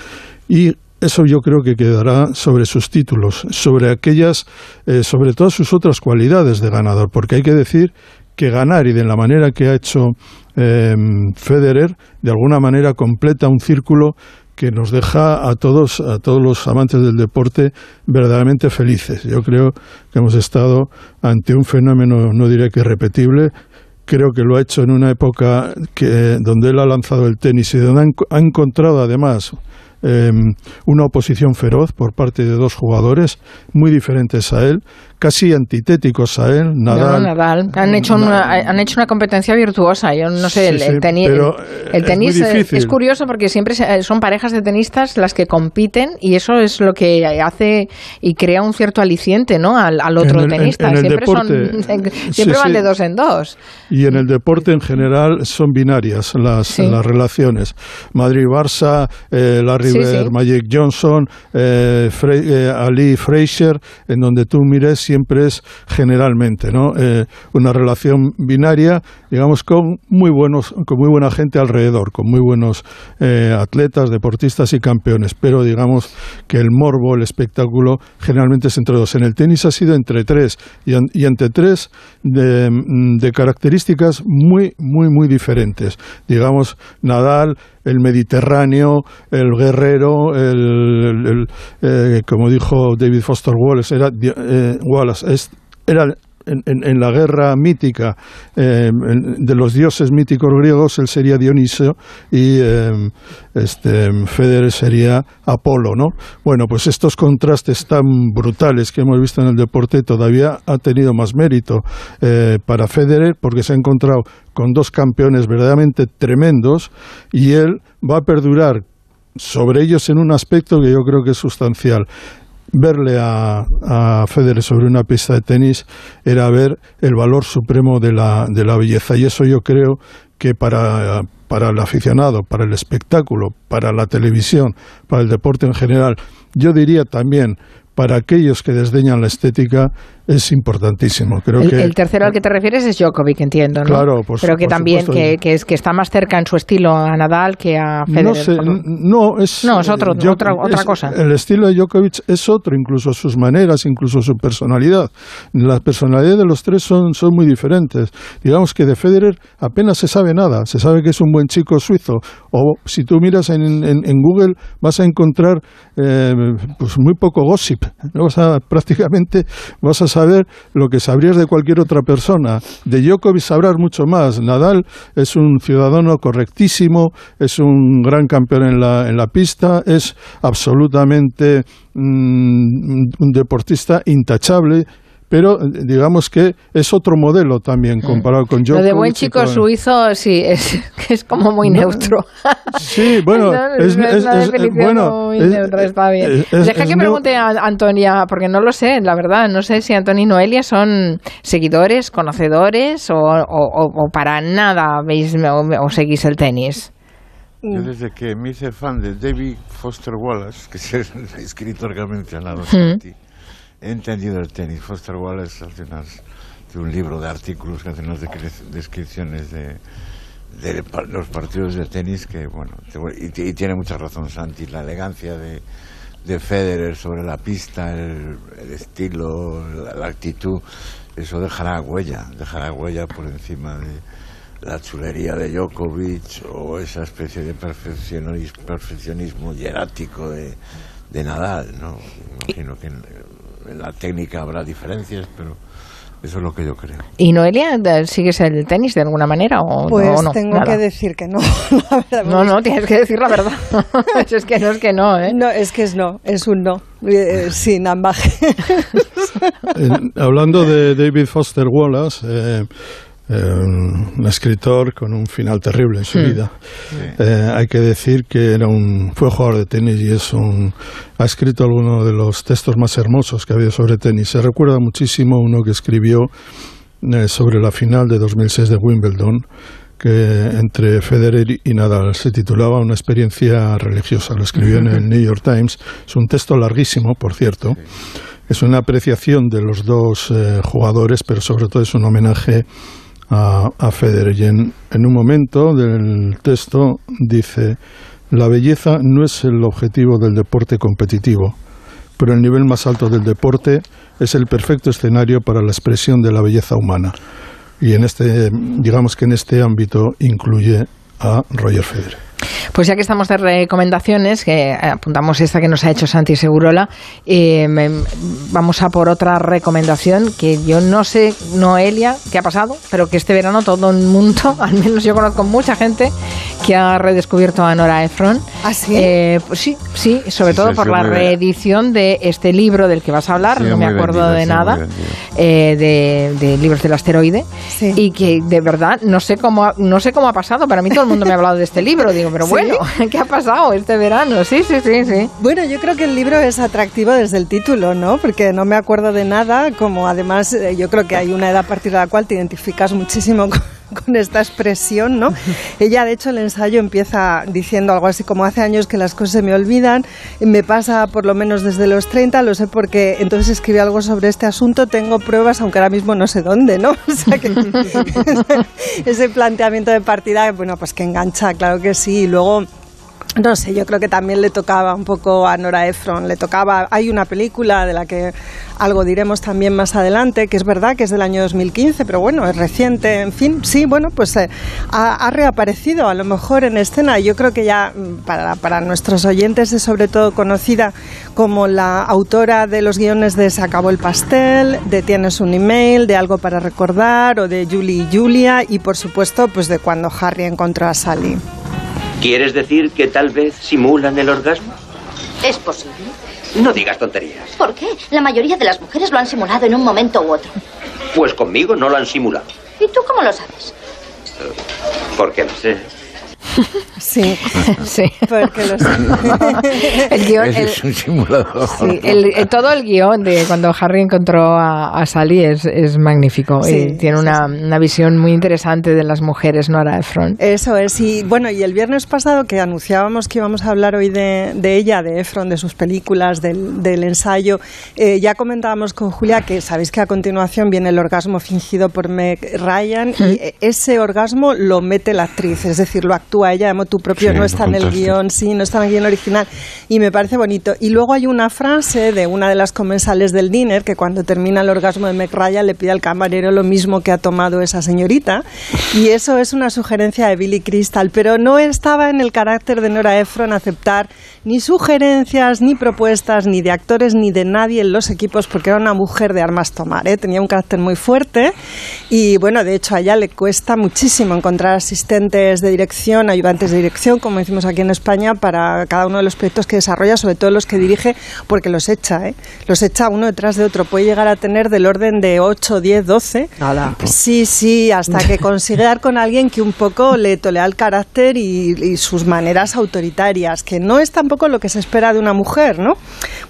y eso yo creo que quedará sobre sus títulos, sobre aquellas, eh, sobre todas sus otras cualidades de ganador, porque hay que decir que ganar y de la manera que ha hecho eh, Federer, de alguna manera completa un círculo que nos deja a todos, a todos los amantes del deporte verdaderamente felices. Yo creo que hemos estado ante un fenómeno, no diré que irrepetible, creo que lo ha hecho en una época que, donde él ha lanzado el tenis y donde ha encontrado además em, una oposición feroz por parte de dos jugadores muy diferentes a él, casi antitéticos a él, Nadal. Nadal. Han hecho, una, han hecho una competencia virtuosa. Yo no sé, el, tenis, el, tenis es, curioso porque siempre son parejas de tenistas las que compiten y eso es lo que hace y crea un cierto aliciente ¿no? al, otro tenista. siempre siempre van de dos en dos. Y en el deporte en general son binarias las, las relaciones. Madrid-Barça, eh, Larry Bird, Magic Johnson, eh, eh, Ali Fraser, en donde tú mires siempre es generalmente, ¿no? Eh, una relación binaria, digamos, con muy buenos, con muy buena gente alrededor, con muy buenos eh, atletas, deportistas y campeones. Pero digamos que el morbo, el espectáculo, generalmente es entre dos. En el tenis ha sido entre tres y, entre tres de, de características muy, muy, muy diferentes. Digamos, Nadal el Mediterráneo, el guerrero, el, eh, como dijo David Foster Wallace, era, eh, Wallace, era en, la guerra mítica eh, de los dioses míticos griegos, él sería Dionisio y eh, este, Federer sería Apolo, ¿no? Bueno, pues estos contrastes tan brutales que hemos visto en el deporte todavía ha tenido más mérito eh, para Federer porque se ha encontrado con dos campeones verdaderamente tremendos y él va a perdurar sobre ellos en un aspecto que yo creo que es sustancial verle a, a, Federer sobre una pista de tenis era ver el valor supremo de la, de la belleza. Y eso yo creo que para, para el aficionado, para el espectáculo, para la televisión, para el deporte en general, yo diría también para aquellos que desdeñan la estética es importantísimo. Creo el, que, el tercero al que te refieres es Djokovic, entiendo, ¿no? Claro, Pero que también que, que, es, que está más cerca en su estilo a Nadal que a Federer. No, sé, no es, no, es otro, otra, otra cosa. El estilo de Djokovic es otro, incluso sus maneras, incluso su personalidad. Las personalidades de los tres son, son muy diferentes. Digamos que de Federer apenas se sabe nada. Se sabe que es un buen chico suizo. O si tú miras en, en, en Google vas a encontrar eh, pues muy poco gossip. Vas a, prácticamente vas a saber lo que sabrías de cualquier otra persona. De Djokovic sabrás mucho más. Nadal es un ciudadano correctísimo, es un gran campeón en la, en la pista, es absolutamente mm, un deportista intachable pero digamos que es otro modelo también mm. comparado con Djokovic. Lo de buen chico suizo, sí, es, *laughs* es como muy neutro. Sí, bueno, *laughs* es, es, bueno, muy neutra, está bien. Deja que pregunte a Antonia, porque no lo sé, la verdad, no sé si Antonio y Noelia son seguidores, conocedores o, o, o para nada veis o, seguís el tenis. Yo desde que me hice fan de David Foster Wallace, que es el *laughs* escritor que ha mencionado he entendido el tenis. Foster Wallace al final de un libro de artículos que hace unas descripciones de, de, los partidos de tenis que, bueno, y, tiene mucha razón Santi, la elegancia de, de Federer sobre la pista, el, estilo, la, actitud, eso dejará huella, dejará huella por encima de la chulería de Djokovic o esa especie de perfeccionismo, perfeccionismo hierático de, de Nadal, ¿no? Imagino que en la técnica habrá diferencias, pero eso es lo que yo creo. ¿Y Noelia, sigues el tenis de alguna manera o pues no? tengo que decir que no. *laughs* no, no, tienes que decir la verdad. *laughs* es que no, es que no, ¿eh? No, es que es no, es un no, eh, sin ambaje. *laughs* hablando de David Foster Wallace, eh, eh, un escritor con un final terrible en su hmm. vida. Eh, hay que decir que era un, fue jugador de tenis y es un, ha escrito algunos de los textos más hermosos que ha habido sobre tenis. Se recuerda muchísimo uno que escribió eh, sobre la final de 2006 de Wimbledon, que entre Federer y Nadal se titulaba Una experiencia religiosa. Lo escribió en el *laughs* New York Times. Es un texto larguísimo, por cierto. Es una apreciación de los dos jugadores, pero sobre todo es un homenaje a, a Federer. Y en, un momento del texto dice, la belleza no es el objetivo del deporte competitivo, pero el nivel más alto del deporte es el perfecto escenario para la expresión de la belleza humana. Y en este, digamos que en este ámbito incluye a Roger Federer. Pues ya que estamos de recomendaciones, que apuntamos esta que nos ha hecho Santi Segurola, eh, vamos a por otra recomendación que yo no sé, Noelia, qué ha pasado, pero que este verano todo el mundo, *laughs* al menos yo conozco mucha gente que ha redescubierto a Nora Ephron. ¿Ah, sí? Eh, pues sí, sí, sobre todo por la reedición de este libro del que vas a hablar, no me acuerdo de nada, eh, de, libros del asteroide, y que de verdad no sé cómo no sé cómo ha pasado, para mí todo el mundo me ha hablado de este libro, digo, pero *laughs* bueno, ¿qué ha pasado este verano? Sí, sí, sí, sí. Bueno, yo creo que el libro es atractivo desde el título, ¿no? Porque no me acuerdo de nada, como además eh, yo creo que hay una edad a partir de la cual te identificas muchísimo *laughs* con *laughs* esta expresión, ¿no? Ella, de hecho, el ensayo empieza diciendo algo así como hace años que las cosas se me olvidan, me pasa por lo menos desde los 30, lo sé porque entonces escribí algo sobre este asunto, tengo pruebas, aunque ahora mismo no sé dónde, ¿no? *laughs* O sea que *laughs* ese planteamiento de partida, bueno, pues que engancha, claro que sí, y luego no sé, yo creo que también le tocaba un poco a Nora Ephron, le tocaba, hay una película de la que algo diremos también más adelante, que es verdad que es del año 2015, pero bueno, es reciente, en fin, sí, bueno, pues eh, ha, reaparecido a lo mejor en escena, yo creo que ya mm, para, para nuestros oyentes es sobre todo conocida como la autora de los guiones de Se acabó el pastel, de Tienes un email, de Algo para recordar o de Julie y Julia y por supuesto pues de cuando Harry encontró a Sally. ¿Quieres decir que tal vez simulan el orgasmo? Es posible. No digas tonterías. ¿Por qué? La mayoría de las mujeres lo han simulado en un momento u otro. Pues conmigo no lo han simulado. ¿Y tú cómo lo sabes? Porque lo sé. Sí, *laughs* sí. Porque lo sé. *laughs* el guion, es un simulador. Sí, el, todo el guion de cuando Harry encontró a, Sally es, es magnífico. Sí, y tiene una, una, visión muy interesante de las mujeres, Nora Ephron. Eso es. Y bueno, y el viernes pasado que anunciábamos que íbamos a hablar hoy de, de ella, de Ephron, de sus películas, del, del ensayo, eh, ya comentábamos con Julia que sabéis que a continuación viene el orgasmo fingido por Meg Ryan y ese orgasmo lo mete la actriz, es decir, lo actúa ella ella, tu propio, no está en el guion, sí, no está en el guion original. Y me parece bonito. Y luego hay una frase de una de las comensales del dinner que cuando termina el orgasmo de Meg Ryan le pide al camarero lo mismo que ha tomado esa señorita. Y eso es una sugerencia de Billy Crystal, pero no estaba en el carácter de Nora Ephron aceptar ni sugerencias, ni propuestas, ni de actores, ni de nadie en los equipos, porque era una mujer de armas tomar. ¿eh? Tenía un carácter muy fuerte y, bueno, de hecho a ella le cuesta muchísimo encontrar asistentes de dirección, ayudantes de dirección, como decimos aquí en España, para cada uno de los proyectos que desarrolla, sobre todo los que dirige, porque los echa, ¿eh? los echa uno detrás de otro. Puede llegar a tener del orden de 8, 10, 12. Sí, sí, hasta que *laughs* consigue dar con alguien que un poco le tolea el carácter y, y sus maneras autoritarias, que no es tampoco lo que se espera de una mujer, ¿no?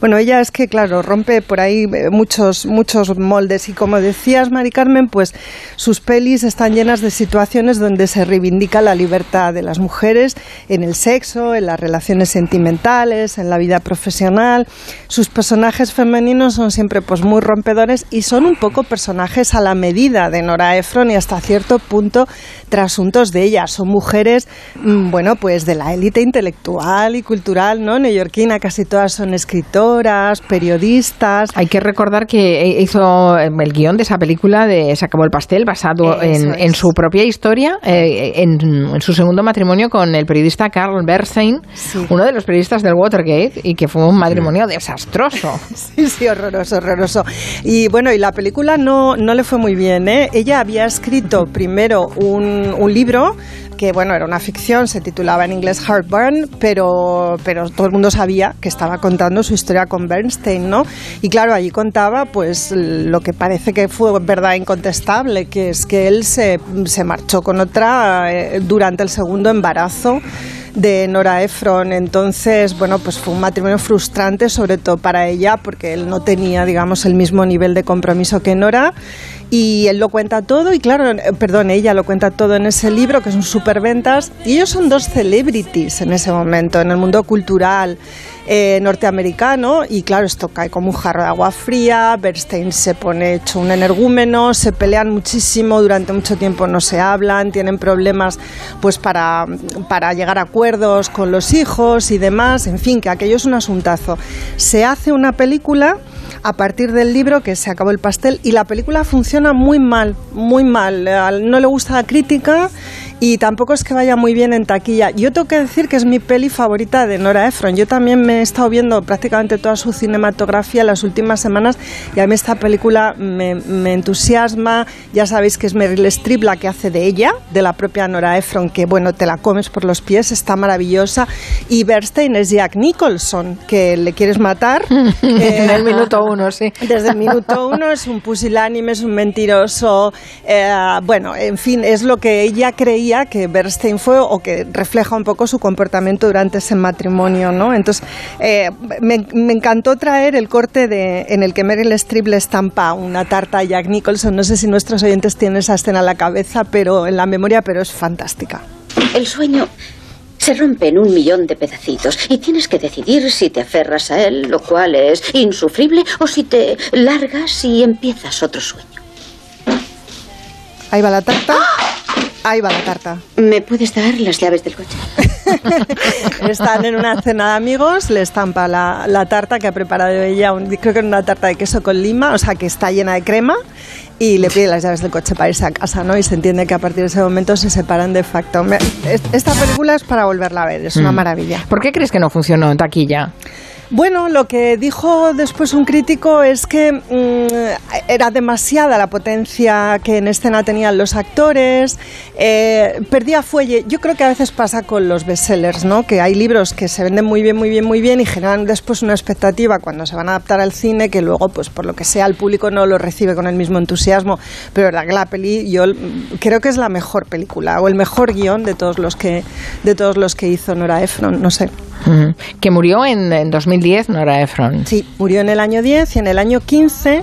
Bueno, ella es que, claro, rompe por ahí eh, muchos, muchos moldes y como decías, Mari Carmen, pues sus pelis están llenas de situaciones donde se reivindica la libertad de las mujeres en el sexo, en las relaciones sentimentales, en la vida profesional. Sus personajes femeninos son siempre pues muy rompedores y son un poco personajes a la medida de Nora Ephron y hasta cierto punto trasuntos de ella. Son mujeres, mm, bueno, pues de la élite intelectual y cultural, ¿no? Neoyorquina, casi todas son escritoras, periodistas. Hay que recordar que hizo em, el guion de esa película de Se acabó el pastel, basado en, su propia historia, eh, en, su segundo matrimonio con el periodista Carl Bernstein, uno de los periodistas del Watergate, y que fue un matrimonio desastroso. *laughs* Sí, sí, horroroso, horroroso. Y bueno, y la película no, no le fue muy bien, ¿eh? Ella había escrito primero un, un libro que bueno, era una ficción, se titulaba en inglés Heartburn, pero, pero todo el mundo sabía que estaba contando su historia con Bernstein, ¿no? Y claro, allí contaba pues lo que parece que fue verdad incontestable, que es que él se, se marchó con otra eh, durante el segundo embarazo de Nora Ephron. Entonces, bueno, pues fue un matrimonio frustrante, sobre todo para ella, porque él no tenía, digamos, el mismo nivel de compromiso que Nora. Y él lo cuenta todo, y claro, eh, perdón, ella lo cuenta todo en ese libro, que son superventas. Y ellos son dos celebrities en ese momento, en el mundo cultural. Eh, norteamericano y claro, esto cae como un jarro de agua fría, Bernstein se pone hecho un energúmeno, se pelean muchísimo, durante mucho tiempo no se hablan, tienen problemas pues para, para llegar a acuerdos con los hijos y demás, en fin, que aquello es un asuntazo. Se hace una película a partir del libro que se acabó el pastel y la película funciona muy mal, muy mal. No le gusta la crítica y tampoco es que vaya muy bien en taquilla. Yo tengo que decir que es mi peli favorita de Nora Ephron. Yo también me he estado viendo prácticamente toda su cinematografía las últimas semanas y a mí esta película me, entusiasma. Ya sabéis que es Meryl Streep la que hace de ella, de la propia Nora Ephron, que bueno, te la comes por los pies, está maravillosa. Y Bernstein es Jack Nicholson, que le quieres matar. *laughs* en el minuto uno, sí. *laughs* Desde el minuto uno es un pusilánime, es un mentiroso. Eh, bueno, en fin, es lo que ella creía que Bernstein fue o que refleja un poco su comportamiento durante ese matrimonio, ¿no? Entonces, eh, me, encantó traer el corte de, en el que Meryl Streep le estampa una tarta a Jack Nicholson. No sé si nuestros oyentes tienen esa escena en la cabeza, pero en la memoria, pero es fantástica. El sueño se rompe en un millón de pedacitos y tienes que decidir si te aferras a él, lo cual es insufrible, o si te largas y empiezas otro sueño. Ahí va la tarta. Ahí va la tarta. ¿Me puedes dar las llaves del coche? *laughs* Están en una cena de amigos, le estampa la, la tarta que ha preparado ella, creo que es una tarta de queso con lima, o sea que está llena de crema, y le pide las llaves del coche para irse a casa, ¿no? Y se entiende que a partir de ese momento se separan de facto. esta película es para volverla a ver, es una mm. maravilla. ¿Por qué crees que no funcionó en taquilla? Bueno, lo que dijo después un crítico es que mm, era demasiada la potencia que en escena tenían los actores, eh, perdía fuelle. Yo creo que a veces pasa con los bestsellers, ¿no? Que hay libros que se venden muy bien, muy bien, muy bien y generan después una expectativa cuando se van a adaptar al cine que luego, pues por lo que sea, el público no lo recibe con el mismo entusiasmo. Pero la peli, yo creo que es la mejor película o el mejor guion de todos los que de todos los que hizo Nora Ephron, no sé. Que murió en, en 2010, Nora Ephron. Sí, murió en el año 10 y en el año 15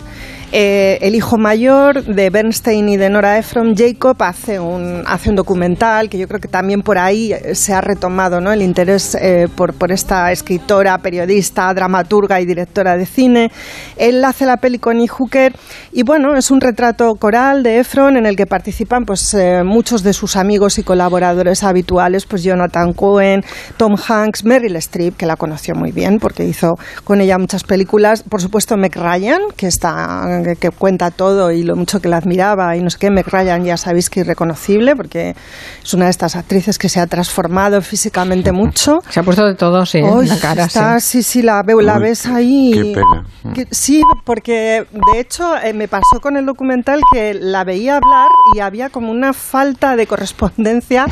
eh, el hijo mayor de Bernstein y de Nora Ephron, Jacob, hace un, hace un documental que yo creo que también por ahí se ha retomado ¿no? el interés eh, por, por, esta escritora, periodista, dramaturga y directora de cine. Él hace la peli con. Hooker y bueno, es un retrato coral de Ephron en el que participan pues, eh, muchos de sus amigos y colaboradores habituales, pues Jonathan Cohen, Tom Hanks, Meryl Streep, que la conoció muy bien porque hizo con ella muchas películas, por supuesto Meg Ryan, que está que, cuenta todo y lo mucho que la admiraba y no sé qué, Meg Ryan ya sabéis que irreconocible porque es una de estas actrices que se ha transformado físicamente mucho. Se ha puesto de todo, sí, la cara. Está, sí. sí, la, veo, la ves ahí. Qué pena. sí, porque de hecho eh, me pasó con el documental que la veía hablar y había como una falta de correspondencia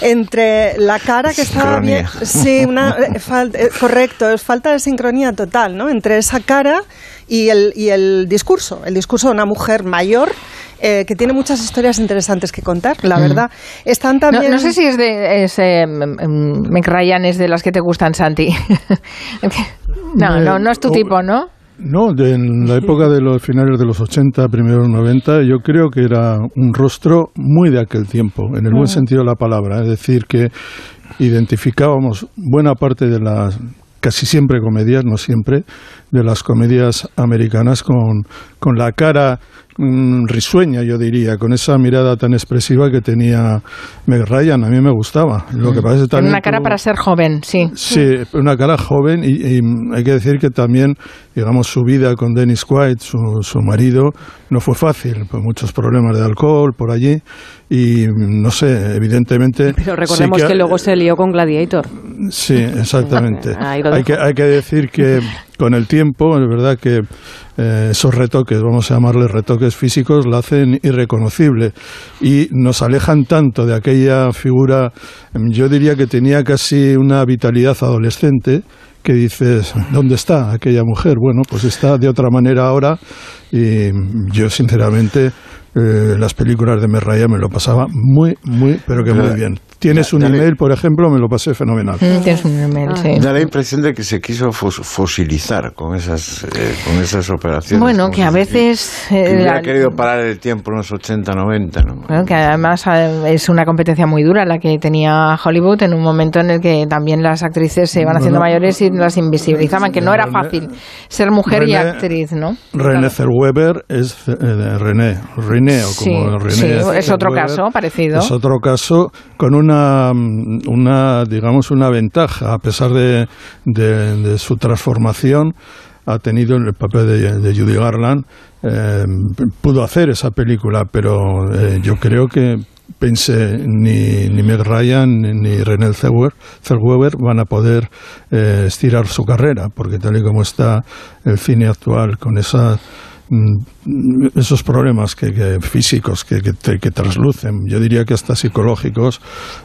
entre la cara que estaba bien. Sí, una, eh, eh, correcto, es falta de sincronía total, ¿no? Entre esa cara y el, y el discurso, el discurso de una mujer mayor eh, que tiene muchas historias interesantes que contar, la mm. verdad. Están también... No, sé si es de... Es, eh, Ryan es de las que te gustan, Santi. *laughs* no, no, no es tu eh, tipo, ¿no? No, en la época de los finales de los 80, primeros 90, yo creo que era un rostro muy de aquel tiempo, en el buen mm. sentido de la palabra. Es decir, que identificábamos buena parte de las casi siempre comedias, no siempre, de las comedias americanas con, con la cara mm, risueña, yo diría, con esa mirada tan expresiva que tenía Meg Ryan. A mí me gustaba. Lo que parece también una cara para ser joven, sí. Sí, una cara joven y, hay que decir que también, digamos, su vida con Dennis Quaid, su, su marido, no fue fácil, por muchos problemas de alcohol por allí y no sé, evidentemente... Pero recordemos que, luego se lió con Gladiator. Sí, exactamente. *laughs* hay, que, hay que decir que *laughs* con el tiempo, es verdad que eh, esos retoques, vamos a llamarles retoques físicos, la hacen irreconocible y nos alejan tanto de aquella figura, yo diría que tenía casi una vitalidad adolescente, que dices, ¿dónde está aquella mujer? Bueno, pues está de otra manera ahora y yo sinceramente eh, las películas de Merraya me lo pasaba muy, muy, pero que muy bien. Tienes un email, por ejemplo, me lo pasé fenomenal. Mm, tienes un email, sí. Da la impresión de que se quiso fosilizar con esas, eh, con esas operaciones. Bueno, que a veces... Eh, hubiera querido parar el tiempo en los 80, 90, ¿no? Bueno, que además eh, es una competencia muy dura la que tenía Hollywood en un momento en el que también las actrices se iban haciendo mayores y las invisibilizaban, que no era fácil ser mujer y actriz, ¿no? René Zellweger es René, René, o como René. Sí, es otro caso parecido. Es otro caso con un una, digamos, una ventaja, a pesar de, de, su transformación, ha tenido en el papel de, Judy Garland, eh, pudo hacer esa película, pero eh, yo creo que pensé ni, ni Meg Ryan ni René Zellweger van a poder eh, estirar su carrera, porque tal y como está el cine actual, con esa mm, esos problemas que, físicos que, que, traslucen, yo diría que hasta psicológicos,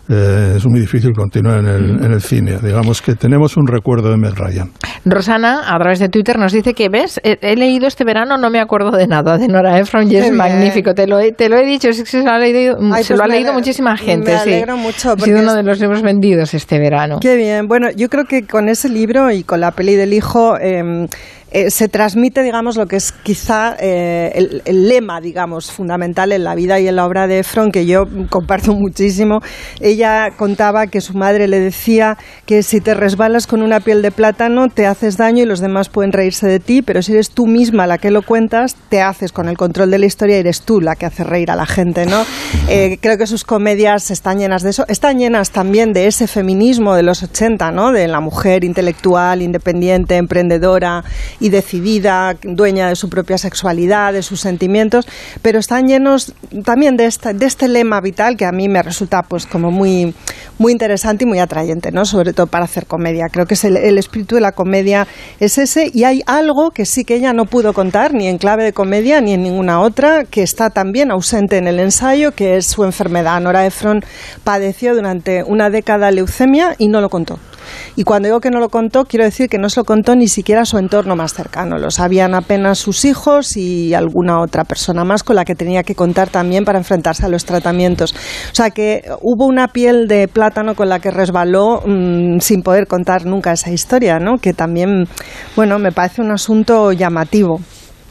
eh, es muy difícil continuar en el, en el, cine. Digamos que tenemos un recuerdo de Meg Ryan. Rosana, a través de Twitter, nos dice que, ves, he, leído este verano, no me acuerdo de nada de Nora Ephron y es magnífico. Te lo, he, te lo he dicho, es que se lo ha leído, se lo pues ha leído muchísima gente. Me alegro mucho. Ha sido uno de los libros vendidos este verano. Qué bien. Bueno, yo creo que con ese libro y con la peli del hijo... Eh, eh, se transmite, digamos, lo que es quizá eh, el, lema, digamos, fundamental en la vida y en la obra de Efron, que yo comparto *laughs* muchísimo. Ella contaba que su madre le decía que si te resbalas con una piel de plátano te haces daño y los demás pueden reírse de ti, pero si eres tú misma la que lo cuentas, te haces con el control de la historia y eres tú la que hace reír a la gente, ¿no? *laughs* Eh, creo que sus comedias están llenas de eso. Están llenas también de ese feminismo de los 80, ¿no? De la mujer intelectual, independiente, emprendedora y decidida, dueña de su propia sexualidad, de sus sentimientos, pero están llenos también de este, de este lema vital que a mí me resulta pues como muy, muy interesante y muy atrayente, ¿no? sobre todo para hacer comedia. Creo que es el, espíritu de la comedia es ese y hay algo que sí que ella no pudo contar ni en clave de comedia ni en ninguna otra, que está también ausente en el ensayo, que es su enfermedad. Nora Ephron padeció durante una década leucemia y no lo contó. Y cuando digo que no lo contó, quiero decir que no se lo contó ni siquiera su entorno más cercano. Lo sabían apenas sus hijos y alguna otra persona más con la que tenía que contar también para enfrentarse a los tratamientos. O sea que hubo una piel de plátano con la que resbaló mm, sin poder contar nunca esa historia, ¿no? Que también, bueno, me parece un asunto llamativo.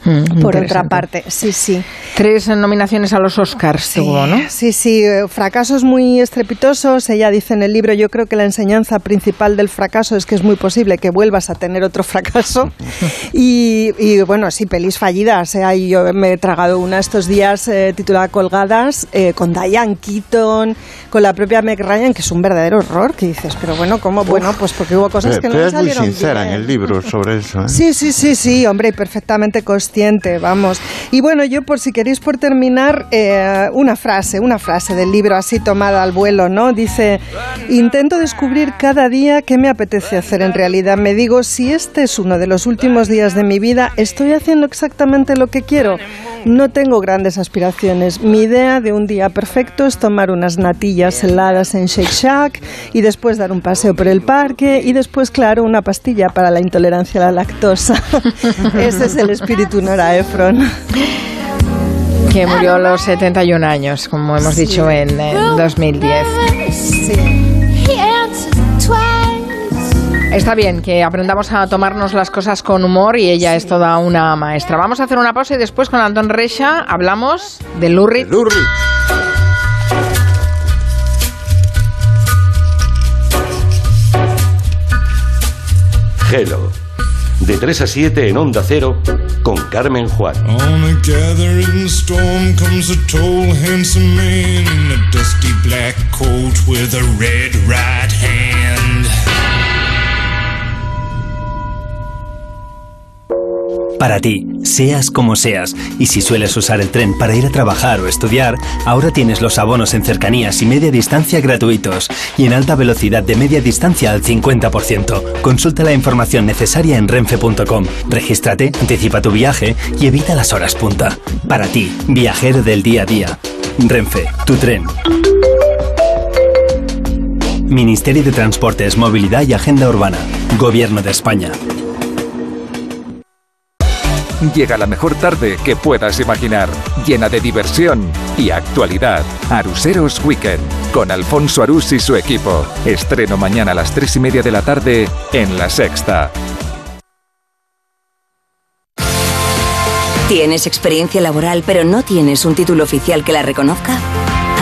Mm, por otra parte, sí, sí. Tres nominaciones a los Oscars sí, ¿no? Sí, sí, eh, fracasos muy estrepitosos. Ella dice en el libro, yo creo que la enseñanza principal del fracaso es que es muy posible que vuelvas a tener otro fracaso. *laughs* y, bueno, sí, pelis fallidas. ¿eh? yo me he tragado una estos días eh, titulada Colgadas, eh, con Diane Keaton, con la propia Meg Ryan, que es un verdadero horror, que dices, pero bueno, ¿cómo? Bueno, pues porque hubo cosas que no me salieron muy sincera en el libro sobre eso. Sí, sí, sí, sí, hombre, perfectamente consciente vamos. Y bueno, yo por si queréis por terminar, eh, una frase, una frase del libro así tomada al vuelo, ¿no? Dice, intento descubrir cada día qué me apetece hacer en realidad. Me digo, si este es uno de los últimos días de mi vida, ¿estoy haciendo exactamente lo que quiero? No tengo grandes aspiraciones. Mi idea de un día perfecto es tomar unas natillas heladas en Shake Shack y después dar un paseo por el parque y después, claro, una pastilla para la intolerancia a la lactosa. *laughs* Ese es el espíritu Nora Ephron. *laughs* Que murió a los 71 años, como hemos dicho en, en 2010. Sí. Está bien que aprendamos a tomarnos las cosas con humor y ella es toda una maestra. Vamos a hacer una pausa y después con Antón Recha hablamos de Lurrit. Lurrit. Hello. De 3 a 7 en Onda Cero con Carmen Juan. On Para ti, seas como seas, y si sueles usar el tren para ir a trabajar o estudiar, ahora tienes los abonos en cercanías y media distancia gratuitos y en alta velocidad de media distancia al 50%. Consulta la información necesaria en renfe.com. Regístrate, anticipa tu viaje y evita las horas punta. Para ti, viajero del día a día. Renfe, tu tren. Ministerio de Transportes, Movilidad y Agenda Urbana. Gobierno de España. Llega la mejor tarde que puedas imaginar, llena de diversión y actualidad. Aruseros Weekend, con Alfonso Arús y su equipo. Estreno mañana a las 3 y media de la tarde en La Sexta. ¿Tienes experiencia laboral pero no tienes un título oficial que la reconozca?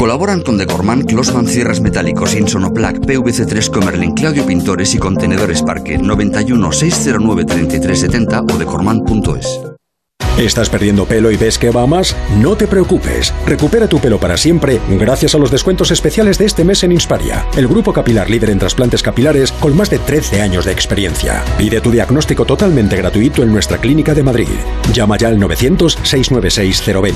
Colaboran con Decorman, Closman Cierres Metálicos, Insonoplac, PVC3 Comerlin, Claudio Pintores y Contenedores Parque 91 609 3370 o decorman.es. ¿Estás perdiendo pelo y ves que va más? No te preocupes. Recupera tu pelo para siempre gracias a los descuentos especiales de este mes en Insparia, el grupo capilar líder en trasplantes capilares con más de 13 años de experiencia. Pide tu diagnóstico totalmente gratuito en nuestra clínica de Madrid. Llama ya al 900-696-020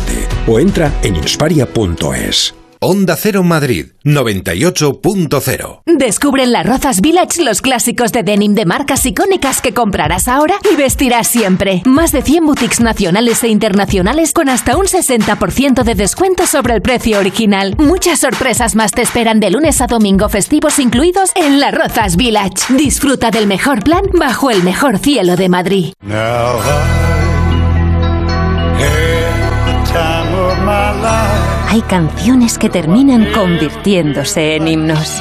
o entra en insparia.es. Onda Cero Madrid 98.0. Descubre en las Rozas Village los clásicos de denim de marcas icónicas que comprarás ahora y vestirás siempre. Más de 100 boutiques nacionales e internacionales con hasta un 60% de descuento sobre el precio original. Muchas sorpresas más te esperan de lunes a domingo festivos incluidos en las Rozas Village. Disfruta del mejor plan bajo el mejor cielo de Madrid. Hay canciones que terminan convirtiéndose en himnos.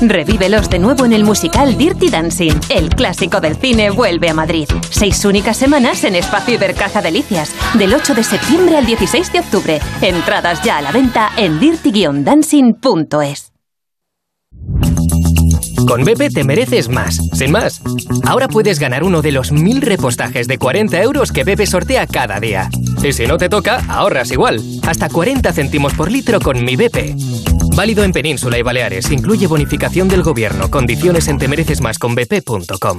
Revívelos de nuevo en el musical Dirty Dancing. El clásico del cine vuelve a Madrid. Seis únicas semanas en Espacio Ibercaja Delicias. Del 8 de septiembre al 16 de octubre. Entradas ya a la venta en dirty-dancing.es. Con BP te mereces más, sin más. Ahora puedes ganar uno de los mil repostajes de 40 euros que BP sortea cada día. Y si no te toca, ahorras igual. Hasta 40 céntimos por litro con mi BP. Válido en Península y Baleares. Incluye bonificación del gobierno. Condiciones en temerecesmasconbp.com.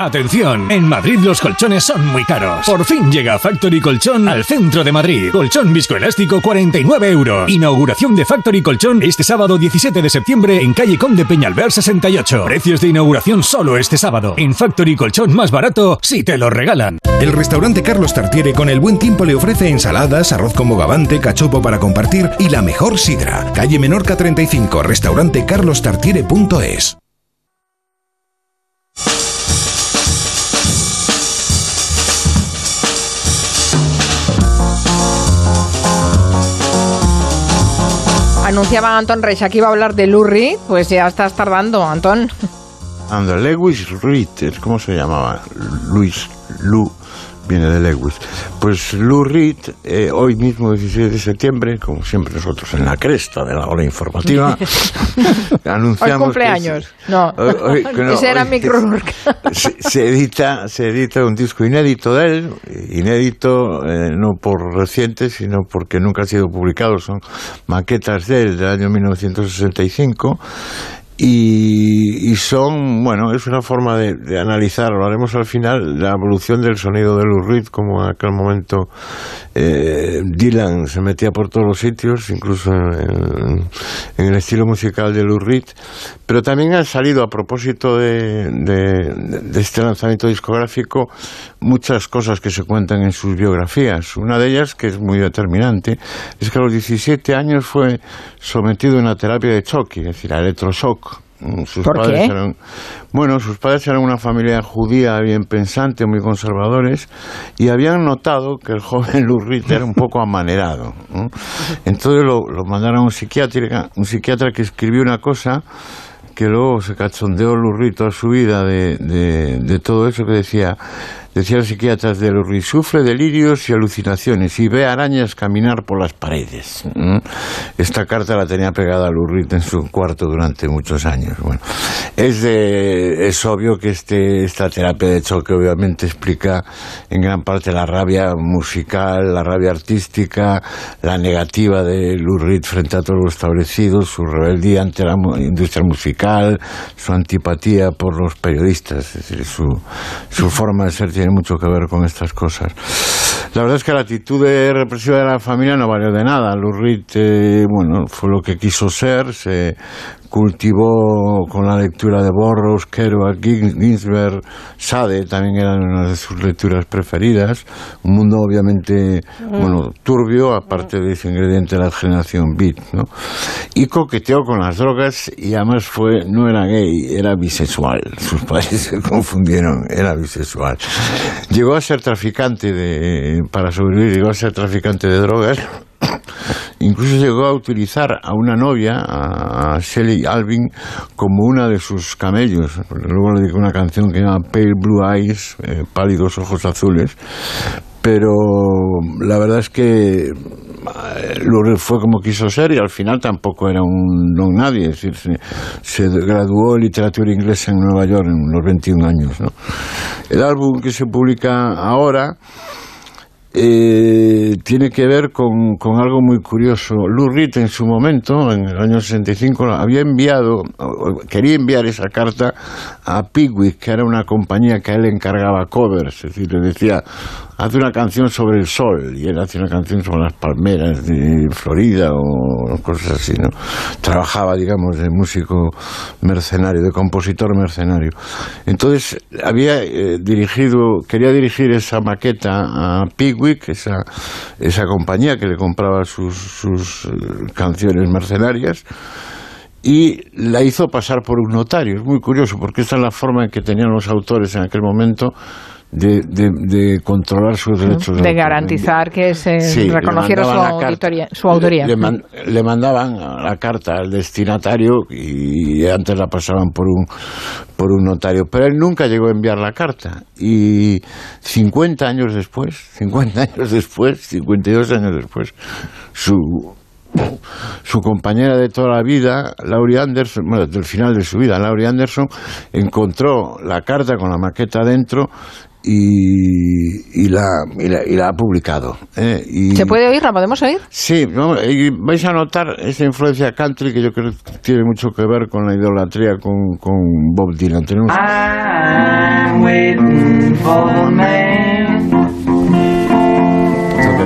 Atención, en Madrid los colchones son muy caros. Por fin llega Factory Colchón al centro de Madrid. Colchón viscoelástico 49 euros. Inauguración de Factory Colchón este sábado 17 de septiembre en calle Conde Peñalver 68. Precios de inauguración solo este sábado. En Factory Colchón más barato si te lo regalan. El restaurante Carlos Tartiere con el buen tiempo le ofrece ensaladas, arroz con bogavante, cachopo para compartir y la mejor sidra. Calle Menorca 35, restaurante carlostartiere.es. Anunciaba Antón Reixa que iba a hablar de Lou Reed, pues ya estás tardando, Antón. Anda, Lewis Reed, ¿cómo se llamaba? Luis, Lou, viene de Lewis. Pues Lou Reed, eh, hoy mismo, 16 de septiembre, como siempre nosotros en la cresta de la hora informativa, *laughs* anunciamos... Hoy cumpleaños. no, Hoy- que *laughs* no, ese era hoy- Mick Rourke. se, se edita se edita un disco inédito de él inédito eh, no por reciente sino porque nunca ha sido publicado son maquetas de él del año 1965 y, y son, bueno, es una forma de, analizar, lo haremos al final, la evolución del sonido de Lou Reed, como en aquel momento eh, Dylan se metía por todos los sitios, incluso en, el estilo musical de Lou Reed, pero también han salido a propósito de, de- de este lanzamiento discográfico muchas cosas que se cuentan en sus biografías. Una de ellas, que es muy determinante, es que a los 17 años fue sometido a una terapia de choque, es decir, a electroshock. Mm, Sus ¿Por padres qué? eran bueno, sus padres eran una familia judía bien pensante, muy conservadores, y habían notado que el joven *laughs* Reed era un poco amanerado. ¿no? Entonces lo, lo mandaron a un psiquiatra, un psiquiatra que escribió una cosa que luego se cachondeó Reed toda su vida de, de, de todo eso que decía, decía el psiquiatra de Lou Reed, sufre delirios y alucinaciones y ve arañas caminar por las paredes. ¿Mm? Esta carta la tenía pegada a Lou Reed en su cuarto durante muchos años. Bueno, es, de- es obvio que este, esta terapia de choque obviamente explica en gran parte la rabia musical, la rabia artística, la negativa de Lou Reed frente a todo lo establecido, su rebeldía ante la industria musical, su antipatía por los periodistas, es decir, su, su forma de ser tiene mucho que ver con estas cosas. La verdad es que la actitud de represiva de la familia no valió de nada. Reed, eh, bueno, fue lo que quiso ser, se cultivó con la lectura de Burroughs, Kerouac, Gin- Ginsberg, Sade, también eran una de sus lecturas preferidas. Un mundo obviamente, bueno, turbio, aparte de ese ingrediente de la generación beat, ¿no? Y coqueteó con las drogas y además fue, no era gay, era bisexual. Sus padres se confundieron, era bisexual. Llegó a ser traficante de, para sobrevivir, llegó a ser traficante de drogas *coughs* Incluso llegó a utilizar a una novia, a Shelley Alvin, como una de sus camellos. Luego le dedicó una canción que llama Pale Blue Eyes, eh, pálidos ojos azules. Pero la verdad es que lo fue como quiso ser y al final tampoco era un nadie. Es decir, se, se graduó en literatura inglesa en Nueva York en los 21 años. ¿no? El álbum que se publica ahora eh, tiene que ver con, con, algo muy curioso. Lou Reed en su momento, en el año 65, había enviado, quería enviar esa carta a Pigwick, que era una compañía que él encargaba covers, es decir, le decía, hace una canción sobre el sol y él hace una canción sobre las palmeras de Florida o cosas así, ¿no? Trabajaba, digamos, de músico mercenario, de compositor mercenario. Entonces había eh, dirigido, quería dirigir esa maqueta a Pigwick, esa, esa compañía que le compraba sus, sus eh, canciones mercenarias y la hizo pasar por un notario. Es muy curioso porque esta es la forma en que tenían los autores en aquel momento de, de, controlar sus derechos. De, garantizar que se reconociera su autoría. Su autoría. Le, mandaban la carta al destinatario y antes la pasaban por un, por un notario. Pero él nunca llegó a enviar la carta. Y 50 años después, 50 años después, 52 años después, su su compañera de toda la vida, Laurie Anderson, bueno, desde el final de su vida, Laurie Anderson, encontró la carta con la maqueta dentro y, y, la, y, la, ha publicado. ¿eh? ¿Se puede oír? ¿La podemos oír? Sí, y vais a notar esa influencia country que yo creo que tiene mucho que ver con la idolatría con, con Bob Dylan. Tenemos...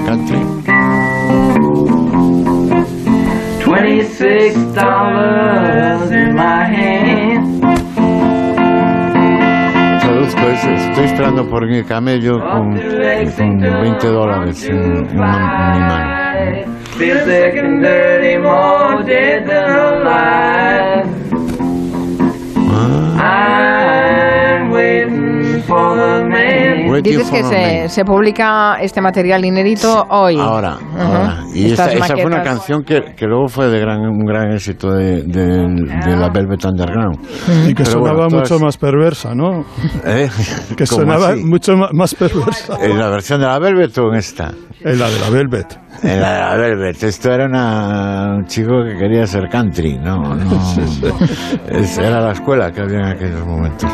country. 26 dollars in my hand. Traduzco, estoy esperando por mi camello con, con 20 dólares en, en mi mano. Dices que se, se, publica este material inédito hoy. Ahora, ahora. Y esta, esa fue una canción que, que, luego fue de gran, un gran éxito de, de, de la Velvet Underground. Y que sonaba mucho más perversa, ¿no? ¿Eh? Que sonaba mucho más perversa. ¿En la versión de la Velvet o en esta? En la de la Velvet. La Velvet. Esto era una, un chico que quería ser country, ¿no? no es, era la escuela que había en aquellos momentos.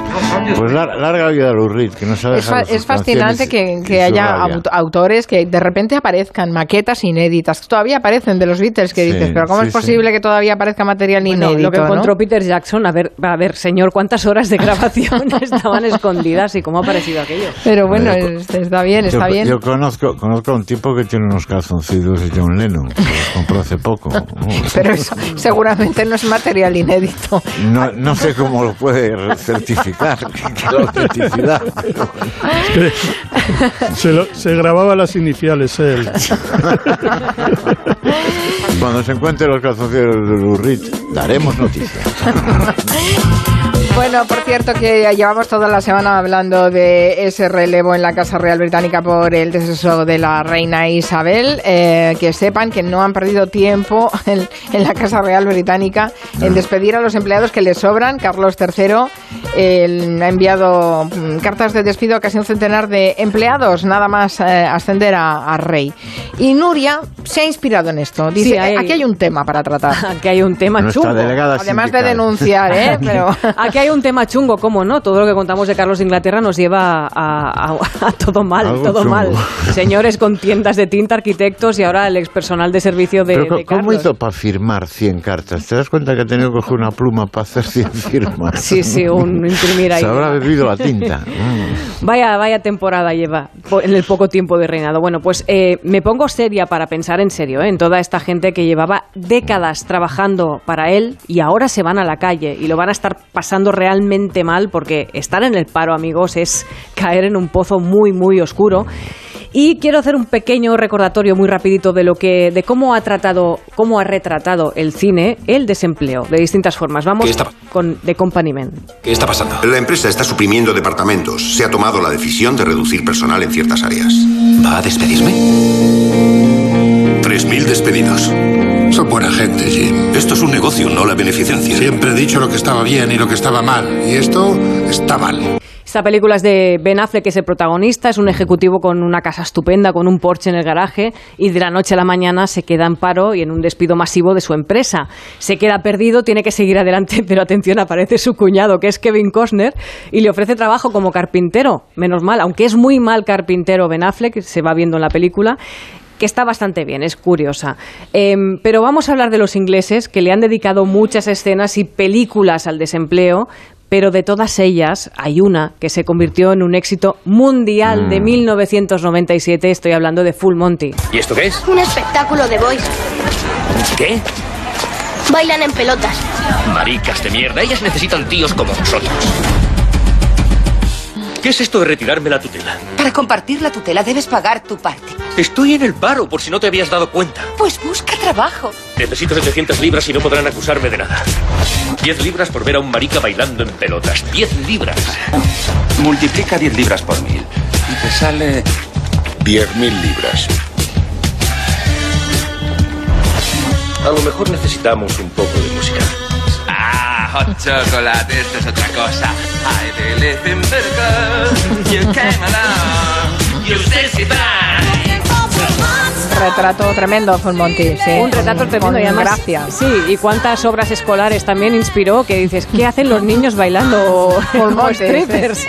Pues larga vida a Lou Reed, que no sabe Es, es fascinante que, que haya autores que de repente aparezcan maquetas inéditas. Todavía aparecen de los Beatles que dices, pero ¿cómo es posible que todavía aparezca material inédito? Lo que encontró Peter Jackson, a ver, a ver, señor, ¿cuántas horas de grabación *laughs* estaban escondidas y cómo ha aparecido aquello? Pero bueno, está bien, está yo, bien. Yo conozco, conozco a un tipo que tiene unos calzoncillos de John Lennon, que los compró hace poco. *laughs* pero eso seguramente no es material inédito. No, no sé cómo lo puede certificar, *laughs* la autenticidad. se, lo, se grababa las iniciales él. Cuando se encuentren los calzoncillos de Lurrit, daremos noticias. *laughs* Bueno, por cierto que llevamos toda la semana hablando de ese relevo en la Casa Real Británica por el deceso de la reina Isabel. Eh, que sepan que no han perdido tiempo *laughs* en, en, la Casa Real Británica en despedir a los empleados que le sobran. Carlos III ha enviado mm, cartas de despido a casi un centenar de empleados, nada más eh, ascender a, a, rey. Y Nuria se ha inspirado en esto. Dice, sí, hay, aquí hay un tema para tratar. *laughs* Aquí hay un tema chungo. Además sindical. de denunciar, ¿eh? *laughs* Pero... Aquí hay un tema chungo, ¿cómo no? Todo lo que contamos de Carlos de Inglaterra nos lleva a, a, a todo mal, Algo todo chungo. mal. Señores con tiendas de tinta, arquitectos y ahora el ex personal de servicio de, Pero, de ¿Cómo Carlos. hizo para firmar 100 cartas? ¿Te das cuenta que ha tenido que coger una pluma para hacer 100 firmas? Sí, sí, un imprimir ahí. Se habrá bebido la tinta. Mm. *laughs* Vaya, vaya temporada lleva en el poco tiempo de reinado. Bueno, pues eh, me pongo seria para pensar en serio ¿eh? en toda esta gente que llevaba décadas trabajando para él y ahora se van a la calle y lo van a estar pasando realmente mal porque estar en el paro, amigos, es caer en un pozo muy, muy oscuro. Y quiero hacer un pequeño recordatorio muy rapidito de lo que, de cómo ha tratado, cómo ha retratado el cine el desempleo de distintas formas. Vamos ¿Qué está- con The Company Men. ¿Qué está pasando? La empresa está suprimiendo departamentos. Se ha tomado la decisión de reducir personal en ciertas áreas. ¿Va a despedirme? Tres 3.000 despedidos. Son buena gente, Jim. Esto es un negocio, no la beneficencia. Siempre he dicho lo que estaba bien y lo que estaba mal. Y esto está mal. Esta película es de Ben Affleck, que es el protagonista, es un ejecutivo con una casa estupenda, con un Porsche en el garaje, y de la noche a la mañana se queda en paro y en un despido masivo de su empresa. Se queda perdido, tiene que seguir adelante, *laughs* pero atención, aparece su cuñado, que es Kevin Costner, y le ofrece trabajo como carpintero. Menos mal, aunque es muy mal carpintero Ben Affleck, se va viendo en la película que está bastante bien, es curiosa. Em, pero vamos a hablar de los ingleses, que le han dedicado muchas escenas y películas al desempleo, pero de todas ellas hay una que se convirtió en un éxito mundial de 1997. Estoy hablando de Full Monty. ¿Y esto qué es? Un espectáculo de boys. ¿Qué? Bailan en pelotas. Maricas de mierda, ellas necesitan tíos como nosotros. ¿Qué es esto de retirarme la tutela? Para compartir la tutela debes pagar tu parte. Estoy en el paro, por si no te habías dado cuenta. Pues busca trabajo. Necesito 700 libras y no podrán acusarme de nada. 10 libras por ver a un marica bailando en pelotas. 10 libras. Multiplica 10 libras por mil y te sale 10.000 libras. A lo mejor necesitamos un poco de música. Hot chocolate, esto es otra cosa. I believe in burger, you came along, you sexy Retrato tremendo, Full Monty. Sí, un retrato con- tremendo con y además, gracia. sí, y cuántas obras escolares también inspiró que dices, ¿qué hacen los niños bailando *laughs* Full Monty?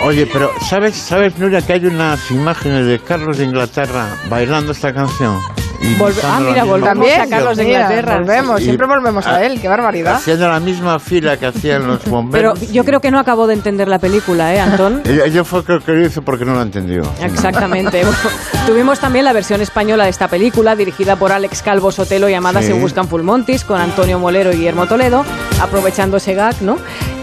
Oye, pero ¿sabes, ¿sabes, Nuria, que hay unas imágenes de Carlos de Inglaterra bailando esta canción? Y Volve- ah, mira, También, a Carlos de Inglaterra. Volvemos, Y- siempre volvemos a él, qué barbaridad. Haciendo la misma fila que hacían los Pero bomberos. yo creo que no acabó de entender la película, ¿eh, Antón? *laughs* Yo, yo fue creo que lo hizo porque no lo entendió. Exactamente. *laughs* Tuvimos también la versión española de esta película, dirigida por Alex Calvo Sotelo, llamada Sí. Se Buscan Full Montis, con Antonio Molero y Guillermo Toledo, aprovechando ese gag, ¿no?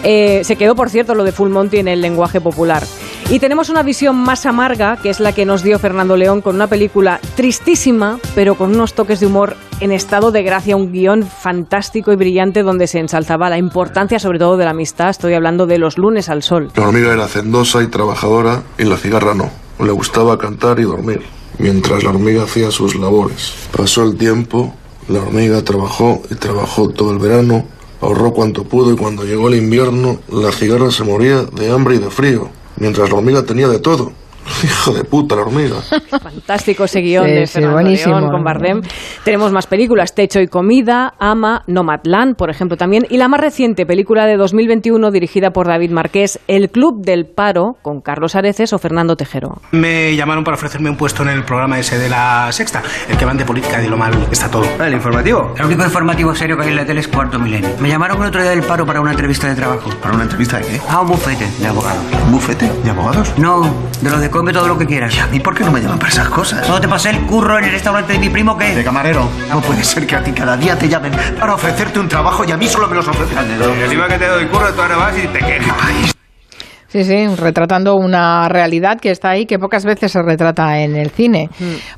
Eh, se quedó, por cierto, lo de Full Monty en el lenguaje popular. Y tenemos una visión más amarga, que es la que nos dio Fernando León, con una película tristísima, pero con unos toques de humor en estado de gracia, un guion fantástico y brillante donde se ensalzaba la importancia, sobre todo, de la amistad. Estoy hablando de Los lunes al sol. La hormiga era hacendosa y trabajadora y la cigarra no. Le gustaba cantar y dormir, mientras la hormiga hacía sus labores. Pasó el tiempo, la hormiga trabajó y trabajó todo el verano, ahorró cuanto pudo y cuando llegó el invierno, la cigarra se moría de hambre y de frío, mientras hormiga tenía de todo. *laughs* Hija de puta la hormiga. *laughs* Fantástico ese guion Sí, de sí, Fernando buenísimo. León con Bardem. Tenemos más películas, Techo y Comida, Ama, Nomadland, por ejemplo, también. Y la más reciente, película de 2021 dirigida por David Marqués, El Club del Paro, con Carlos Areces o Fernando Tejero. Me llamaron para ofrecerme un puesto en el programa ese de la Sexta, el que van de política y de lo mal está todo. ¿El informativo? El único informativo serio que hay en la tele es Cuarto Milenio. Me llamaron el otro día del paro para una entrevista de trabajo. ¿Para una entrevista de qué? Ah, un bufete de abogados. ¿Un bufete de abogados? No, de lo de come todo lo que quieras. ¿Y por qué no me llaman para esas cosas? ¿No te pasé el curro en el restaurante de mi primo qué? De camarero. No puede ser que a ti cada día te llamen para ofrecerte un trabajo y a mí solo me los ofrecen. Encima que te doy curro, tú ahora vas y te quejas. Sí, sí, retratando una realidad que está ahí, que pocas veces se retrata en el cine.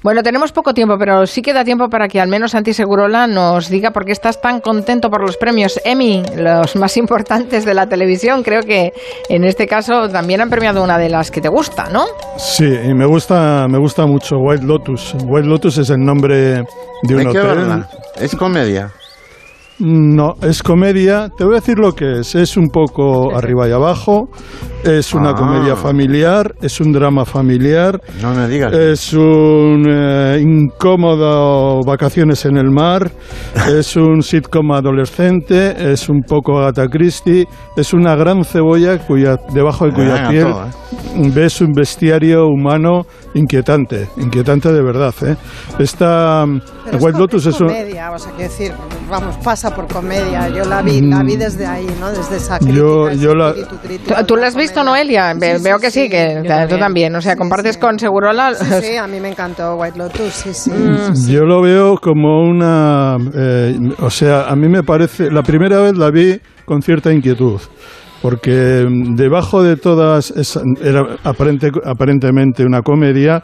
Bueno, tenemos poco tiempo, pero sí queda tiempo para que al menos Santi Segurola nos diga por qué estás tan contento por los premios Emmy, los más importantes de la televisión. Creo que en este caso también han premiado una de las que te gusta, ¿no? Sí, y me gusta, me gusta mucho White Lotus. White Lotus es el nombre de un que hotel. verla. Es comedia. No, es comedia. Te voy a decir lo que es. Es un poco arriba y abajo. Es una Ah. comedia familiar. Es un drama familiar. No me digas. Es un eh, incómodo vacaciones en el mar. *laughs* es un sitcom adolescente. Es un poco Agatha Christie. Es una gran cebolla cuya, debajo de cuya piel todo, ¿eh? ves un bestiario humano inquietante. Inquietante de verdad. ¿eh? Esta Pero es White Lotus es comedia, o sea, quiero decir, vamos, pasa por comedia. Yo la vi, la vi desde ahí, ¿no? Desde esa crítica. Yo, yo la, espíritu. ¿Tú, tú la has visto, Noelia? Ve- Veo que sí, que tú también. O sea, compartes con Segurola. Sí, sí, a mí me encantó White Lotus, sí, sí. Yo lo veo como una... eh, o sea, a mí me parece... La primera vez la vi con cierta inquietud, porque debajo de todas... esa- era aparente- aparentemente una comedia,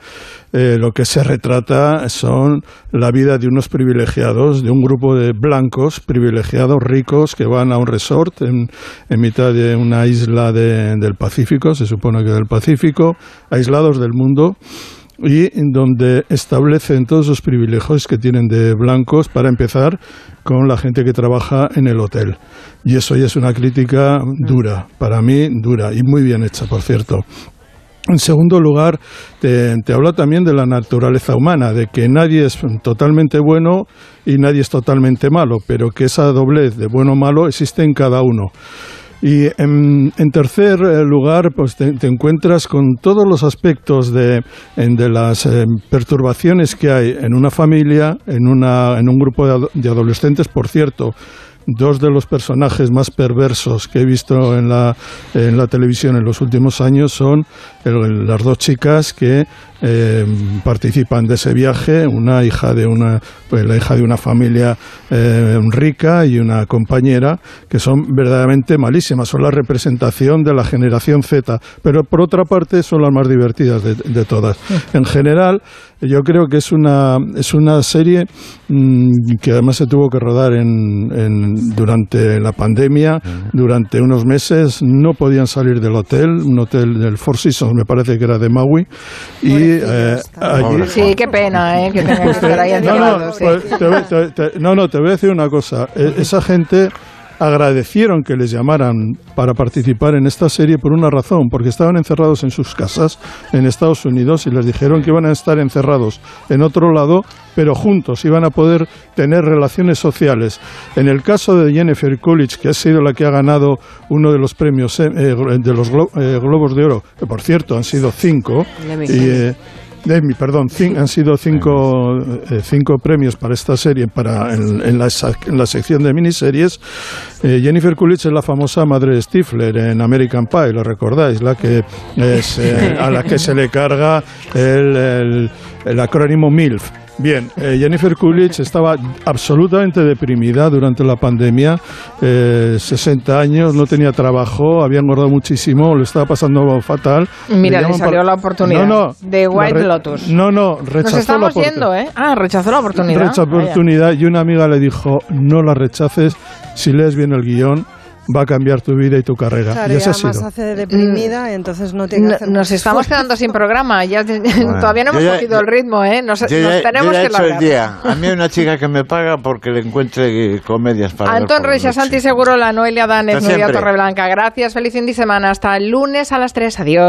eh, lo que se retrata son la vida de unos privilegiados, de un grupo de blancos privilegiados, ricos, que van a un resort en, en mitad de una isla de- del Pacífico, se supone que del Pacífico, aislados del mundo y donde establecen todos los privilegios que tienen de blancos para empezar con la gente que trabaja en el hotel. Y eso ya es una crítica dura, para mí dura y muy bien hecha, por cierto. En segundo lugar, te, te, habla también de la naturaleza humana, de que nadie es totalmente bueno y nadie es totalmente malo, pero que esa doblez de bueno o malo existe en cada uno. Y en, tercer lugar, pues te, encuentras con todos los aspectos de, de las eh, perturbaciones que hay en una familia, en, una, en un grupo de, de adolescentes, por cierto dos de los personajes más perversos que he visto en la, en la televisión en los últimos años son el, las dos chicas que eh, participan de ese viaje, una hija de una, pues, la hija de una familia eh, rica y una compañera que son verdaderamente malísimas, son la representación de la generación Z, pero por otra parte son las más divertidas de, de todas. En general, yo creo que es una, es una serie mmm, que además se tuvo que rodar en, en, durante la pandemia, durante unos meses, no podían salir del hotel, un hotel del Four Seasons, me parece que era de Maui, y eh, allí... Sí, qué pena, ¿eh? Que tengan que estar ahí no, no, encerrados, sí. pues, te, voy- te- te- no, no, te voy a decir una cosa. E- Esa gente agradecieron que les llamaran para participar en esta serie por una razón, porque estaban encerrados en sus casas en Estados Unidos y les dijeron que iban a estar encerrados en otro lado, pero juntos iban a poder tener relaciones sociales. En el caso de Jennifer Coolidge, que ha sido la que ha ganado uno de los premios eh, de los Glo- eh, Globos de Oro, que por cierto han sido cinco, y, eh, Emmy, perdón, cin- han sido cinco, eh, cinco premios para esta serie para en, en la, en la sección de miniseries. Eh, Jennifer Coolidge es la famosa madre de Stifler en American Pie, lo recordáis, la que es, eh, a la que se le carga el- el acrónimo MILF. Bien, eh, Jennifer Coolidge estaba absolutamente deprimida durante la pandemia, eh, 60 años, no tenía trabajo, había engordado muchísimo, lo estaba pasando fatal. Mira, le llaman salió la oportunidad. No, no. De White La Lotus. No, no, Nos rechazó la estamos yendo, ¿eh? Ah, rechazó la oportunidad. Rechazó Vaya. oportunidad y una amiga le dijo, no la rechaces, si lees bien el guion, va a cambiar tu vida y tu carrera. Claro, y y así ha sido. hace de deprimida, entonces no tiene No- Nos mucho estamos quedando sin programa. Ya *laughs* todavía no hemos ya- cogido el ritmo, ¿eh? Nos, Yo nos ya, tenemos yo ya he que hecho el día. A mí hay una chica que me paga porque le encuentre comedias para ver Antón Reyes. Santi Seguro, la Noelia Danes, Nuria. Torreblanca. Gracias, feliz fin de semana. Hasta el lunes a las 3. Adiós.